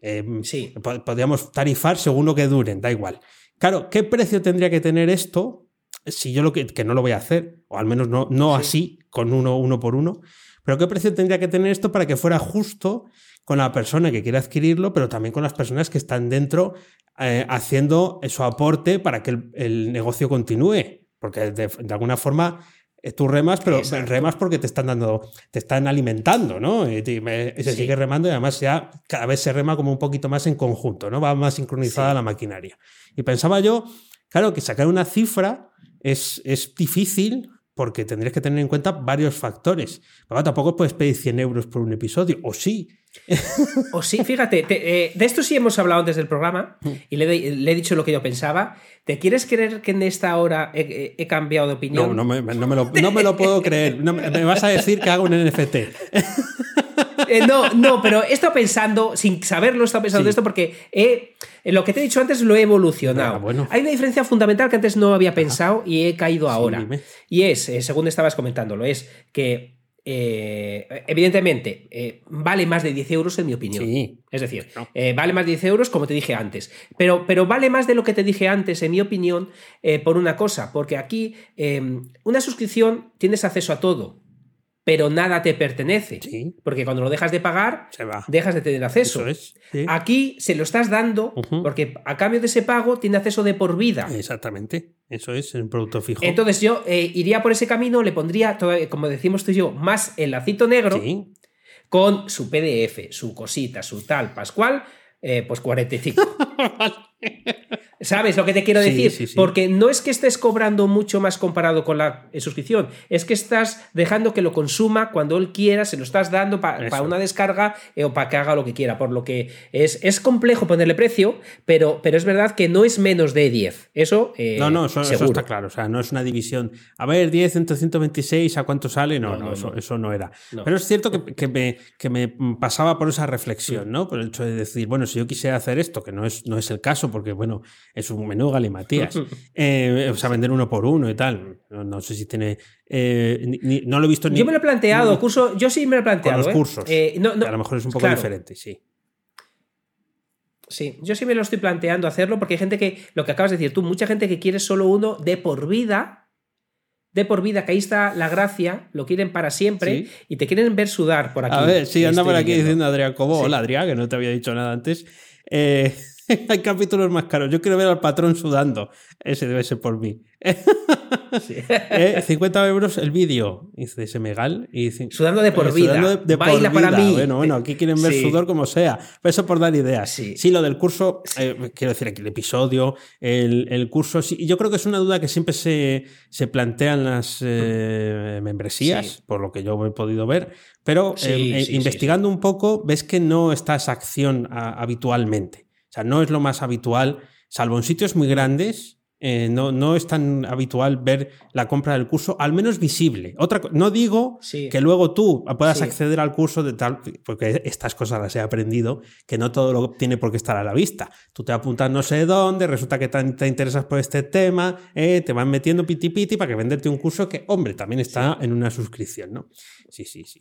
Eh, Sí. po- Podríamos tarifar según lo que duren, da igual. Claro, ¿qué precio tendría que tener esto si yo lo que, que no lo voy a hacer? O al menos no, no Sí. así, con uno, uno por uno. Pero ¿qué precio tendría que tener esto para que fuera justo con la persona que quiere adquirirlo, pero también con las personas que están dentro eh, haciendo su aporte para que el, el negocio continúe? Porque de, de alguna forma eh, tú remas, pero Exacto. remas porque te están dando, te están alimentando, ¿no? Y te- se Sí. sigue remando y además ya cada vez se rema como un poquito más en conjunto, ¿no? Va más sincronizada Sí. la maquinaria. Y pensaba yo, claro, que sacar una cifra es, es difícil porque tendrías que tener en cuenta varios factores. Pero tampoco puedes pedir 100 euros por un episodio, o sí. O sí, fíjate, te- eh, de esto sí hemos hablado antes del programa y le, he- le he dicho lo que yo pensaba. ¿Te quieres creer que en esta hora he, he- cambiado de opinión? No, no me, no me lo, no me lo puedo creer. Me vas a decir que hago un NFT. Eh, no, no, pero he estado pensando, sin saberlo, he estado pensando Sí. de esto porque he- eh, lo que te he dicho antes lo he evolucionado. Ah, bueno. Hay una diferencia fundamental que antes no había pensado y he caído ahora. dime. Y es, eh, según estabas comentándolo, es que eh, evidentemente eh, vale más de 10 euros en mi opinión. Sí. Es decir, No. eh, vale más de 10 euros como te dije antes. Pero, pero vale más de lo que te dije antes, en mi opinión, por una cosa. Porque aquí una suscripción tienes acceso a todo, pero nada te pertenece. Sí. Porque cuando lo dejas de pagar, Se va. dejas de tener acceso. Eso es. sí. Aquí se lo estás dando porque a cambio de ese pago tiene acceso de por vida. Exactamente. Eso es un producto fijo. Entonces yo eh, iría por ese camino, le pondría, como decimos tú y yo, más el lacito negro sí. con su PDF, su cosita, su tal, Pascual, eh, pues 45. ¿Sabes lo que te quiero decir? sí, sí. Porque no es que estés cobrando mucho más comparado con la suscripción, es que estás dejando que lo consuma cuando él quiera, se lo estás dando para una descarga eh, o para que haga lo que quiera. Por lo que es, es complejo ponerle precio, pero, pero es verdad que no es menos de 10. Eso, eh, No, no, eso, eso está claro. O sea, no es una división. A ver, 10 entre 126, ¿a cuánto sale? No, No, no, no, eso, no. eso no era. Pero es cierto que, que me, que me pasaba por esa reflexión, ¿no? Por el hecho de decir, bueno, si yo quisiera hacer esto, que no es, no es el caso, porque, bueno, es un menú galimatías. eh, o sea, vender uno por uno y tal. No, no sé si tiene. eh, ni- ni- no lo he visto ni. Yo me lo he planteado, ni- curso, yo sí me lo he planteado. los ¿eh? cursos. No, no, a lo mejor es un poco claro. diferente, sí. Sí, yo sí me lo estoy planteando hacerlo porque hay gente que, lo que acabas de decir tú, mucha gente que quiere solo uno de por vida, de por vida, que ahí está la gracia, lo quieren para siempre Sí. y te quieren ver sudar por aquí. A ver, sí, anda por aquí diciendo Adrián Cobo. Sí. Hola, Adrián, que no te había dicho nada antes. Eh, hay capítulos más caros. Yo quiero ver al patrón sudando. Ese debe ser por mí. Sí. Eh, 50 euros el vídeo, dice Semegal. Y Sudando de por Eh, vida. de- por Baila para mí. Bueno, bueno, aquí quieren ver Sí. sudor como sea. Pero eso por dar ideas. Sí. lo del curso, eh, quiero decir aquí el episodio, el, el curso, sí, yo creo que es una duda que siempre se, se plantean las membresías, Sí. por lo que yo he podido ver. Pero Sí, sí, sí, investigando un poco, ves que no está esa acción a- habitualmente. O sea, no es lo más habitual, salvo en sitios muy grandes. eh, no, no es tan habitual ver la compra del curso, al menos visible. Otra, no digo Sí. que luego tú puedas Sí. acceder al curso de tal, porque estas cosas las he aprendido, que no todo lo tiene por qué estar a la vista. Tú te apuntas no sé dónde, resulta que te, te interesas por este tema, eh, te van metiendo piti piti para que venderte un curso que, hombre, también está en una suscripción, ¿no? Sí, sí, sí.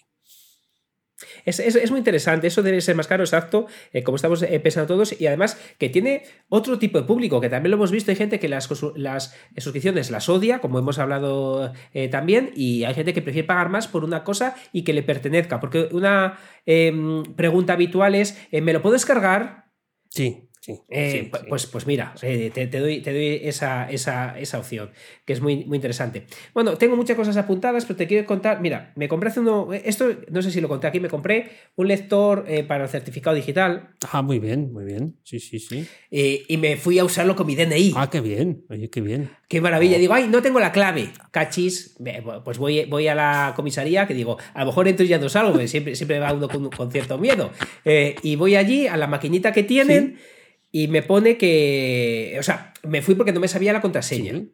Es, es, es, muy interesante, eso debe ser más caro, exacto, eh, como estamos eh, pensando todos, y además que tiene otro tipo de público, que también lo hemos visto, hay gente que las, las suscripciones las odia, como hemos hablado eh, también, y hay gente que prefiere pagar más por una cosa y que le pertenezca, porque una em, pregunta habitual es, ¿me lo puedo descargar? Sí. Sí, eh, sí, pues, pues mira, eh, te, te, doy, te doy esa, esa, esa, opción, que es muy, muy interesante. Bueno, tengo muchas cosas apuntadas, pero te quiero contar. Mira, me compré hace uno. Esto no sé si lo conté aquí, me compré un lector eh, para el certificado digital. Ah, muy bien, muy bien. Sí, sí, sí. y me fui a usarlo con mi DNI. Ah, qué bien. Oye, qué bien. Qué maravilla. Oh. Digo, ay, no tengo la clave. Cachis. Pues voy, voy a la comisaría, que digo, a lo mejor entro y ya no salgo, siempre, siempre va uno con, con cierto miedo. y voy allí a la maquinita que tienen. ¿Sí? Y me pone que. O sea, me fui porque no me sabía la contraseña.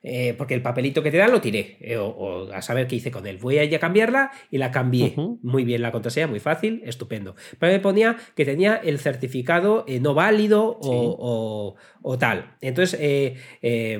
Eh, porque el papelito que te dan lo tiré, eh, o, o, a saber qué hice con él. Voy a ir a cambiarla y la cambié. Uh -huh. Muy bien la contraseña, muy fácil, estupendo. Pero me ponía que tenía el certificado eh, no válido sí. o, o, tal. Entonces, eh,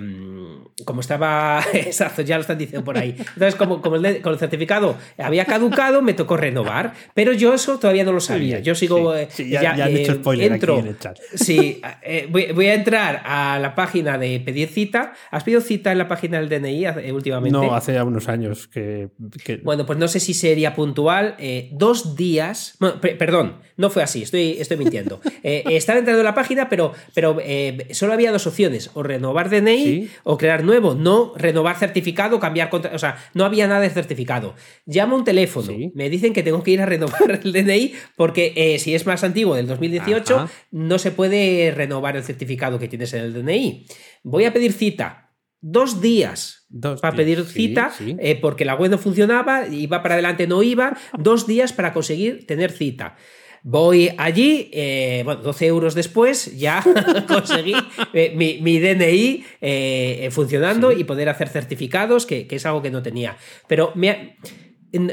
como estaba, exacto, ya lo están diciendo por ahí. Entonces, como, como el, con el certificado había caducado, me tocó renovar. Pero yo eso todavía no lo sabía. Yo sigo. Sí, ya, ya, ya han hecho spoiler entro, aquí en el chat. Sí, voy, voy a entrar a la página de pedir cita. ¿Has pedido cita? En la página del DNI eh, últimamente? No, hace ya unos años que, que... Bueno, pues no sé si sería puntual. Eh, dos días. Bueno, perdón, no fue así, estoy, estoy mintiendo. eh, estaba entrando en la página, pero, pero eh, solo había dos opciones: o renovar DNI ¿Sí? o crear nuevo. No renovar certificado, cambiar contra. O sea, no había nada de certificado. Llamo un teléfono, ¿Sí? me dicen que tengo que ir a renovar el DNI porque si es más antiguo, del 2018, Ajá. no se puede renovar el certificado que tienes en el DNI. Voy a pedir cita dos días dos para días. pedir cita sí, sí. Eh, porque la web no funcionaba, iba para adelante, no iba, dos días para conseguir tener cita. Voy allí, eh, bueno, 12 euros después ya conseguí eh, mi, mi, DNI eh, funcionando sí. y poder hacer certificados, que, que, es algo que no tenía. Pero me,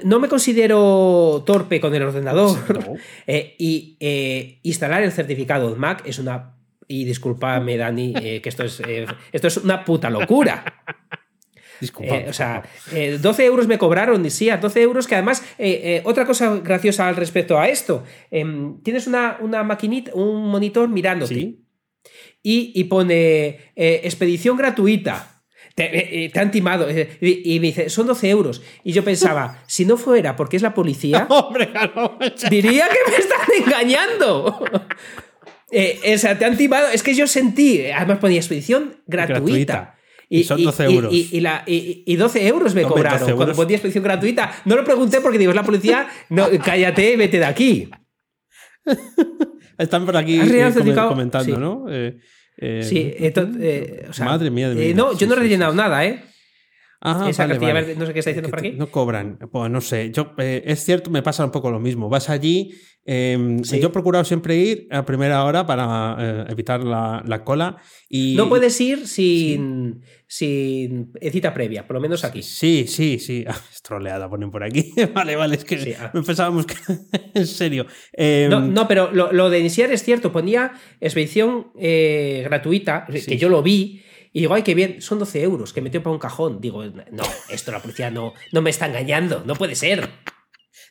no me considero torpe con el ordenador no. y instalar el certificado en Mac es una y discúlpame, Dani, eh, que esto es, eh, esto es una puta locura. Disculpa. Eh, o sea, 12 euros me cobraron, sí, a 12 euros, que además, eh, otra cosa graciosa al respecto a esto, em, tienes una, una maquinita, un monitor mirándote ¿Sí? y, y, pone eh, expedición gratuita. Te, te, han timado. Y, y, me dice, son 12 euros. Y yo pensaba, si no fuera porque es la policía, Hombre, no, diría que me están engañando. Eh, o sea, te han timado. Es que yo sentí, además ponía expedición gratuita. gratuita. Y, y, son 12 euros. Y, y, la, y, 12 euros me cobraron 12 euros. cuando ponía expedición gratuita. No lo pregunté porque digo, es la policía, no, cállate, vete de aquí. Están por aquí eh, comentando, sí. ¿no? Eh, sí, entonces, o sea, madre mía de mi No, yo no he rellenado nada, ¿eh? Ajá, Esa vale, cartilla vale. verde, no sé qué está diciendo por aquí. No cobran, pues no sé. Yo, eh, es cierto, me pasa un poco lo mismo. Vas allí, eh, sí. yo he procurado siempre ir a primera hora para eh, evitar la, la, cola. Y, no puedes ir sin, sí. sin cita previa, por lo menos aquí. Sí, sí, sí. Ah, es troleada, ponen por aquí. vale, vale, es que sí, ah. pensábamos que. en serio. No, no, pero lo, lo, de iniciar es cierto. Ponía expedición eh, gratuita, que yo lo vi. Y digo, ay, qué bien, son 12 euros que metió para un cajón. Digo, no, esto la policía no, no me está engañando, no puede ser.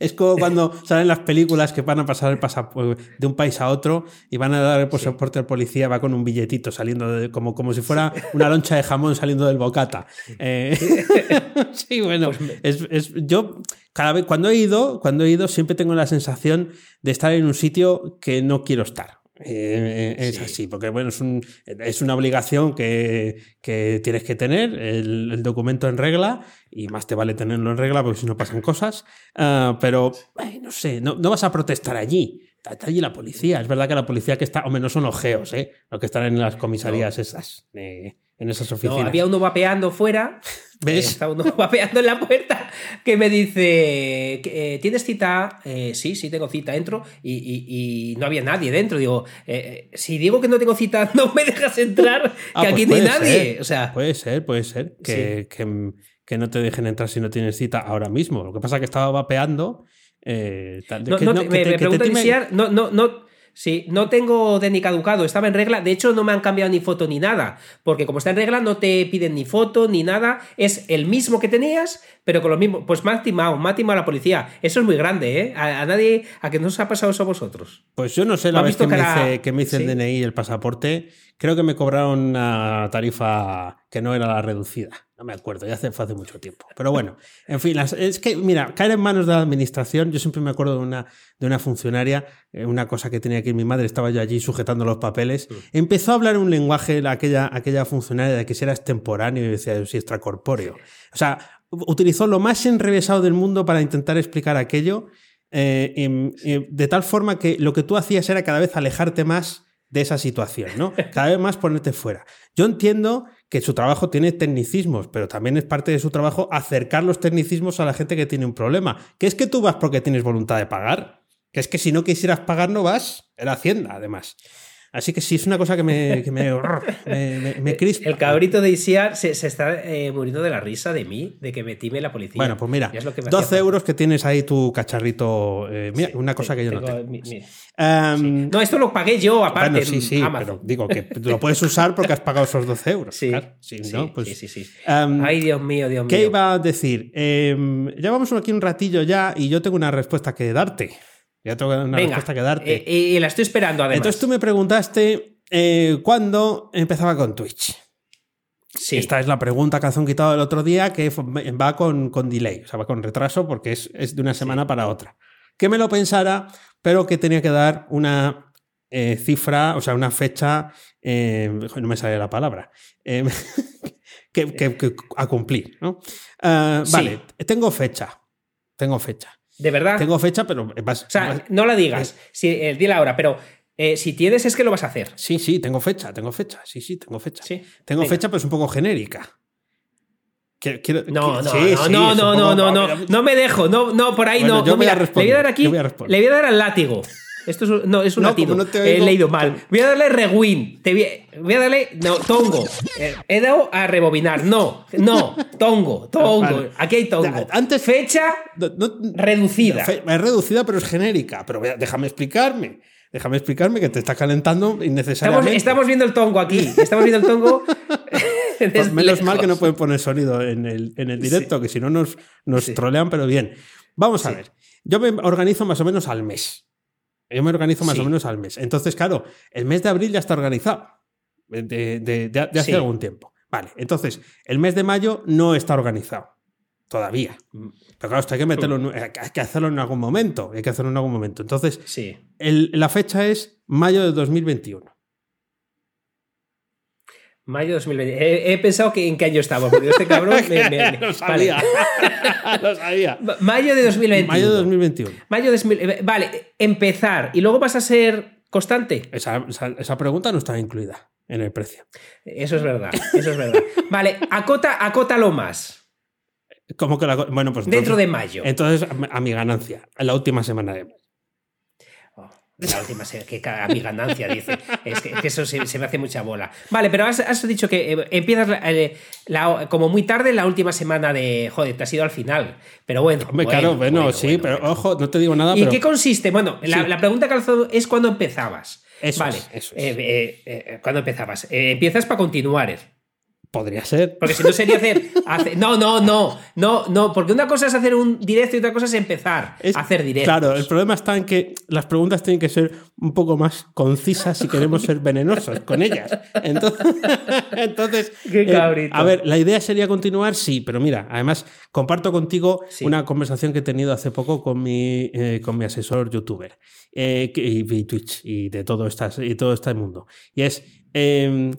Es como cuando salen las películas que van a pasar el pasaporte de un país a otro y van a dar el pasaporte sí. al policía, va con un billetito saliendo de, como, como si fuera una loncha de jamón saliendo del bocata. Eh, sí, bueno, pues es, es, yo cada vez cuando he ido, cuando he ido, siempre tengo la sensación de estar en un sitio que no quiero estar. Eh, es sí. así, porque bueno, es, un, es una obligación que, que tienes que tener, el, el, documento en regla, y más te vale tenerlo en regla porque si no pasan cosas, uh, pero ay, no sé, no, no, vas a protestar allí. Está allí la policía. Es verdad que la policía que está, o menos son ojeos, ¿eh? Los que están en las comisarías no. esas. Eh, en esas oficinas. No, había uno vapeando fuera. ¿Ves? Eh, estaba uno vapeando en la puerta que me dice: eh, ¿Tienes cita? Eh, sí, sí, tengo cita. Entro y, y, y no había nadie dentro. Digo: eh, Si digo que no tengo cita, no me dejas entrar, ah, que aquí pues no hay nadie. Ser. O sea, puede ser, puede ser que, sí. que, que, no te dejen entrar si no tienes cita ahora mismo. Lo que pasa es que estaba vapeando. Eh, no, no, que, me, que me pregunta te, no, no, no Sí, no tengo DNI caducado, estaba en regla. De hecho, no me han cambiado ni foto ni nada. Porque como está en regla, no te piden ni foto ni nada. Es el mismo que tenías, pero con lo mismo. Pues me ha timado, me ha timado la policía. Eso es muy grande, ¿eh? A, nadie, a que no os ha pasado eso a vosotros. Pues yo no sé la vez que, me hice, que me hice el DNI y el pasaporte. Creo que me cobraron una tarifa que no era la reducida. No me acuerdo, ya hace, fue hace mucho tiempo. Pero bueno, en fin, es que, mira, caer en manos de la administración, yo siempre me acuerdo de una, de una funcionaria, eh, una cosa que tenía que mi madre, estaba yo allí sujetando los papeles, mm. empezó a hablar un lenguaje, aquella, aquella funcionaria, de que si era extemporáneo y decía, si extracorpóreo. O sea, utilizó lo más enrevesado del mundo para intentar explicar aquello, eh, de tal forma que lo que tú hacías era cada vez alejarte más de esa situación, ¿no? Cada vez más ponerte fuera. Yo entiendo que su trabajo tiene tecnicismos, pero también es parte de su trabajo acercar los tecnicismos a la gente que tiene un problema. Que es que tú vas porque tienes voluntad de pagar. Que es que si no quisieras pagar no vas. Era Hacienda, además. Así que sí, es una cosa que me, que me, me, crispa. El cabrito de Isia se, está eh, muriendo de la risa de mí, de que me time la policía. Bueno, pues mira, 12 euros que tienes ahí tu cacharrito. Eh, mira, una cosa que yo no tengo. Em, no, esto lo pagué yo aparte. Bueno, sí, sí, pero digo que lo puedes usar porque has pagado esos 12 euros. Sí, sí, pues, sí, sí, em, Ay, Dios mío, Dios mío. ¿Qué iba a decir? Eh, llevamos aquí un ratillo ya y yo tengo una respuesta que darte. Ya tengo una respuesta que darte. Eh, y la estoy esperando, además. Entonces tú me preguntaste eh, cuándo empezaba con Twitch. Sí. Esta es la pregunta que han quitado el otro día, que va con, con delay, o sea, va con retraso porque es, es de una semana para otra. Que me lo pensara, pero que tenía que dar una eh, cifra, o sea, una fecha, no me sale la palabra, que, a cumplir. ¿no? Ah, vale, tengo fecha, tengo fecha. De verdad. Tengo fecha, pero O sea, no la digas. Si, eh, dile ahora, pero eh, si tienes es que lo vas a hacer. Sí, sí, tengo fecha, tengo fecha. Sí, sí, tengo fecha. Sí. Tengo fecha, pero es un poco genérica. Quiero, no, no, no, no, no, no, no, no, no, me dejo, no, no, por ahí no. Voy a le voy a dar aquí, le voy a dar al látigo. Esto es, no, es un latido. He leído mal. Voy a darle rewind. Te voy, a darle. No, tongo. Eh, he dado a rebobinar. No, no. Tongo, tongo. Aquí hay tongo. Antes. Fecha reducida. Es reducida, pero es genérica. Pero déjame explicarme. Déjame explicarme que te está calentando innecesariamente. Estamos, viendo el tongo aquí. Estamos viendo el tongo. pues menos mal que no pueden poner sonido en el, en el directo, que si no nos, nos trolean, pero bien. Vamos a ver. Yo me organizo más o menos al mes. Yo me organizo más o menos al mes. Entonces, claro, el mes de abril ya está organizado. De, hace algún tiempo. Vale, entonces, el mes de mayo no está organizado. Todavía. Mm. Pero claro, esto hay que meterlo, hay que hacerlo en algún momento. Hay que hacerlo en algún momento. Entonces, sí. la fecha es mayo de 2021. Mayo de 2020. He, pensado que en qué año estaba, porque este cabrón me, lo sabía. lo sabía. Mayo de 2021. Mayo de 2021. Mayo de, eh, vale, empezar. ¿Y luego vas a ser constante? Esa, esa, pregunta no está incluida en el precio. Eso es verdad, eso es verdad. vale, acota, acótalo más. ¿Cómo que la, bueno, pues Dentro de mayo. Entonces, a mi ganancia, en la última semana de mayo. La última que a mi ganancia, dice. Es que, eso se, me hace mucha bola. Vale, pero has, dicho que eh, empiezas eh, como muy tarde la última semana de. Joder, te has ido al final. Pero bueno. Hombre, claro, bueno, sí, pero ojo, no te digo nada. ¿Y qué consiste? Bueno, la, pregunta calzado es cuándo empezabas. Eso vale. Es, eso eh, ¿Cuándo empezazas? empiezas para continuar. Podría ser. Porque si no sería hacer, No, no, no. No, no. Porque una cosa es hacer un directo y otra cosa es empezar a hacer directos. Claro, el problema está en que las preguntas tienen que ser un poco más concisas si queremos ser venenosos con ellas. Entonces. entonces eh, a ver, la idea sería continuar, sí, pero mira, además comparto contigo una conversación que he tenido hace poco con mi, eh, con mi asesor youtuber eh, y, Twitch y de todo, estas, y todo este mundo. Y es. Em,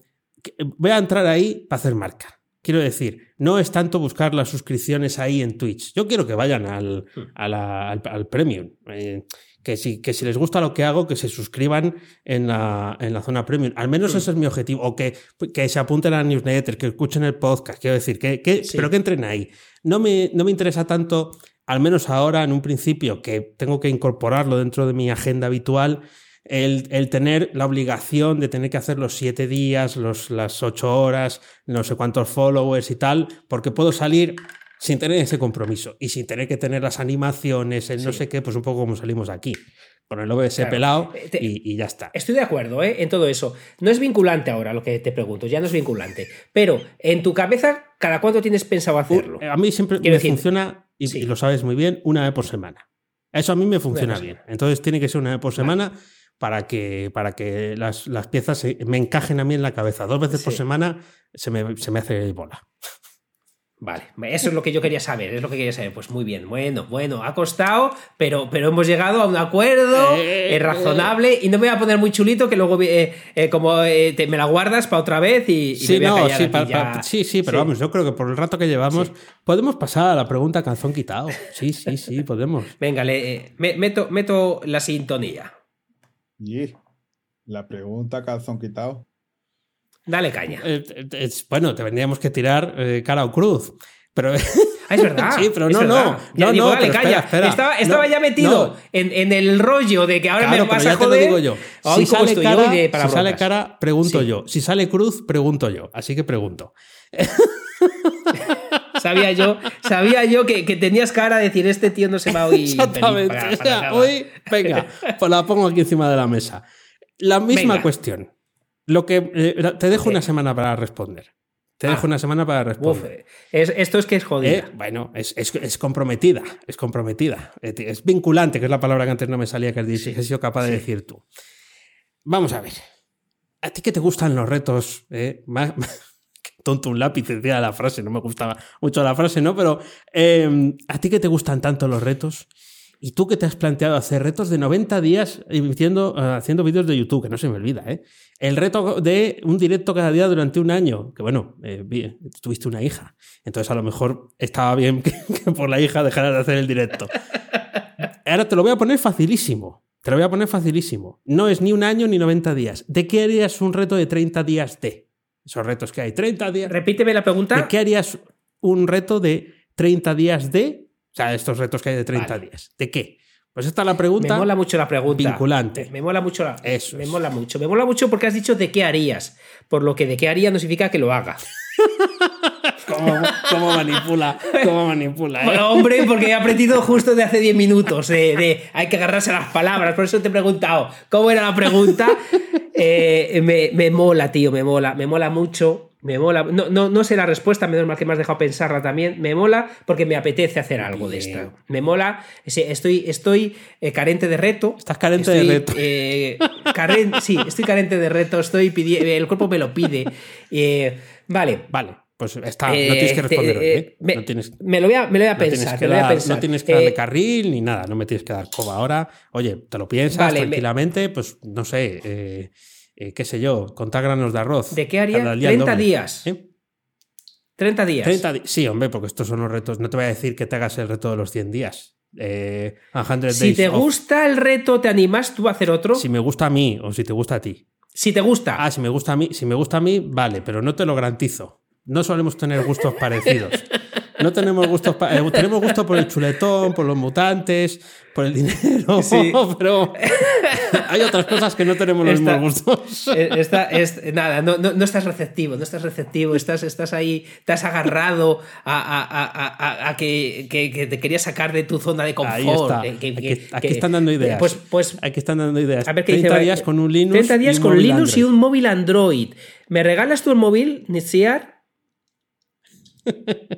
voy a entrar ahí para hacer marca. Quiero decir, no es tanto buscar las suscripciones ahí en Twitch. Yo quiero que vayan al, hmm. al, premium. Eh, que, si, que si les gusta lo que hago, que se suscriban en la, en la zona premium. Al menos hmm. ese es mi objetivo. O que, que se apunten a la newsletter, que escuchen el podcast. Quiero decir, que, que pero que entren ahí. No me, no me interesa tanto, al menos ahora, en un principio, que tengo que incorporarlo dentro de mi agenda habitual el, tener la obligación de tener que hacer los siete días, los, las ocho horas, no sé cuántos followers y tal, porque puedo salir sin tener ese compromiso y sin tener que tener las animaciones, el no sé qué, pues un poco como salimos aquí. con el OBS Claro. pelado Eh, y, y ya está. Estoy de acuerdo ¿eh? en todo eso. No es vinculante ahora lo que te pregunto, ya no es vinculante. Pero en tu cabeza, ¿cada cuánto tienes pensado hacerlo? A mí siempre Quiero me decir, funciona, y, sí. y lo sabes muy bien, una vez por semana. Eso a mí me funciona bien. Entonces tiene que ser una vez por semana para que, para que las, las piezas se- me encajen a mí en la cabeza. Dos veces por semana se me, se me hace bola. Vale, eso es lo que yo quería saber, es lo que quería saber. Pues muy bien, bueno, bueno, ha costado, pero, pero hemos llegado a un acuerdo Eh, eh, razonable y no me voy a poner muy chulito que luego eh, eh, como eh, te- me la guardas para otra vez y, y Sí, me voy a no, sí, pa- pa- sí, sí, pero Sí. vamos, yo creo que por el rato que llevamos podemos pasar a la pregunta calzón quitado. Sí, sí, sí, podemos. Venga, le, me- meto, meto la sintonía. Y la pregunta calzón quitado. Dale caña. Eh, eh, bueno, te tendríamos que tirar eh, cara o cruz. Pero Ah, es verdad. Sí, pero no, no, Ya no, digo, no, dale, calla. espera, espera. Estaba, estaba No, ya metido no. en, en el rollo de que ahora Claro, me vas a te lo joder. digo yo. Ay, Si sale, cara, si sale cara, pregunto Sí. yo. Si sale cruz, pregunto yo. Así que pregunto. Sabía yo, sabía yo que, que tenías cara de decir, este tío no se va hoy. Exactamente. para- O sea, nada". hoy, venga, pues la pongo aquí encima de la mesa. La misma Venga. cuestión. Lo que eh, te dejo una semana para responder. Te Ah. dejo una semana para Uf, responder. es- esto es que es jodida. Eh, bueno, es, es- es comprometida, es comprometida. Eh, Es vinculante, que es la palabra que antes no me salía, que has sido capaz de decir tú. Vamos a ver. ¿A ti que te gustan los retos? eh? Más- tonto un lápiz decía la frase, no me gustaba mucho la frase, ¿no? Pero eh, ¿a ti que te gustan tanto los retos? ¿Y tú que te has planteado hacer retos de 90 días eh, haciendo vídeos de YouTube? Que no se me olvida, ¿eh? El reto de un directo cada día durante un año. Que bueno, eh, tuviste una hija. Entonces a lo mejor estaba bien que, que por la hija dejaras de hacer el directo. Ahora te lo voy a poner facilísimo. Te lo voy a poner facilísimo. No es ni un año ni 90 días. ¿De qué harías un reto de 30 días de? Esos retos que hay. 30 días. Repíteme la ¿De pregunta. qué harías un reto de 30 días de? O sea, estos retos que hay de 30 Vale. días. ¿De qué? Pues esta es la Me pregunta. mola mucho la pregunta. vinculante. Me, me mola mucho la. Eso me es. mola mucho. Me mola mucho porque has dicho de qué harías. Por lo que de qué haría no significa que lo haga. ¿Cómo, cómo manipula? ¿Cómo manipula? eh? Bueno, hombre, porque he aprendido justo de hace 10 minutos. de hay que agarrarse a las palabras. Por eso te he preguntado cómo era la pregunta. Eh, me, me mola, tío, me mola. Me mola mucho. Me mola. No, no, no sé la respuesta, menos mal que me has dejado pensarla también. Me mola porque me apetece hacer algo de esto. Me mola. Estoy, estoy eh, carente de reto. Estás carente de reto. eh, caren- sí, estoy carente de reto. Estoy pidi- el cuerpo me lo pide. Eh, vale. Vale, pues está. Eh, no tienes que responder hoy, eh, ¿eh? me, no tienes, me lo voy a, me lo voy a no tienes pensar. que me lo voy a dar- pensar. no tienes que darle Eh, carril ni nada. No me tienes que dar coba ahora. Oye, te lo piensas Vale, me- tranquilamente. Pues no sé. eh, eh, qué sé yo. Contar granos de arroz. ¿De qué haría? Día el 30 doble. días. ¿Eh? 30 días. 30 di- Sí, hombre, porque estos son los retos. No te voy a decir que te hagas el reto de los 100 días. Eh, a 100 Si te gusta el reto, ¿te animas tú a hacer otro? Si me gusta a mí o si te gusta a ti. Si te gusta. Ah, si me gusta a mí, si me gusta a mí, vale, pero no te lo garantizo. No solemos tener gustos parecidos. No tenemos gustos, eh, tenemos gusto por el chuletón, por los mutantes, por el dinero, Sí. pero hay otras cosas que no tenemos los Esta- mismos gustos. Es- nada, no, no- no estás receptivo, no estás receptivo, estás, estás ahí, te has agarrado a, a- a- a- a que, que- que te querías sacar de tu zona de confort. Ahí está. eh, que- Aquí, están dando ideas. Pues, pues aquí están dando ideas. a ver qué 30 dice. días con un Linux. 30 días y un con móvil Linux y un móvil Android. ¿Me regalas el móvil, Nitsiar?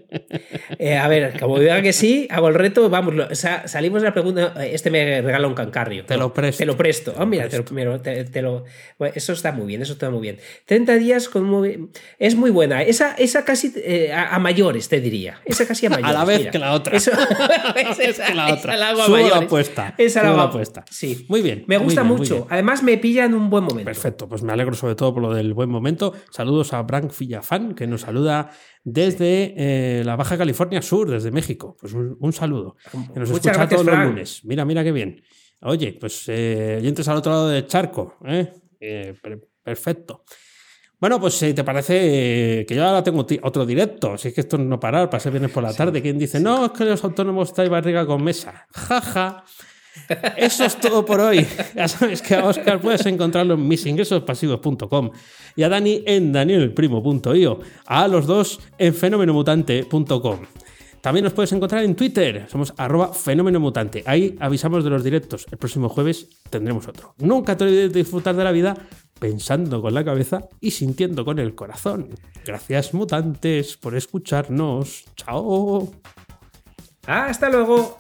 Eh, a ver, como diga que sí, hago el reto, vamos, lo- salimos de la pregunta, eh, este me regala un cancarrio. Te lo presto. Te lo presto. Mira, Te te lo lo- me lo- te- te lo- bueno, eso está muy bien, eso está muy bien. 30 días con móvil- es muy buena. Esa, esa casi eh, a, a mayores, te diría. Esa casi a mayores. A la vez mira. que la otra. Eso- Es que la otra. esa la hago a la mayores. apuesta. Esa la hago la a- apuesta. Sí. Muy bien, Me muy gusta bien, muy mucho. Además, me pilla en un buen momento. Perfecto, pues me alegro sobre todo por lo del buen momento. Saludos a Brank Villafán, que nos saluda desde eh, la Baja California Sur, desde México. Pues un, un saludo. Que nos Muchas escucha gracias, todos Frank. los lunes. Mira, mira qué bien. Oye, pues eh, oyentes al otro lado del charco. ¿eh? Eh, per- perfecto. Bueno, pues si te parece eh, que yo ahora tengo otro directo, si es que esto no parar, para ser viernes por la tarde. ¿Quién dice, no, es que los autónomos traen barriga con mesa? Jaja. Eso es todo por hoy. Ya sabes que a Oscar puedes encontrarlo en misingresospasivos.com y a Dani en danielprimo.io. A los dos en fenomenomutante.com. También nos puedes encontrar en Twitter, somos arroba fenómeno. Ahí avisamos de los directos. El próximo jueves tendremos otro. Nunca te olvides de disfrutar de la vida pensando con la cabeza y sintiendo con el corazón. Gracias mutantes por escucharnos. Chao. Hasta luego.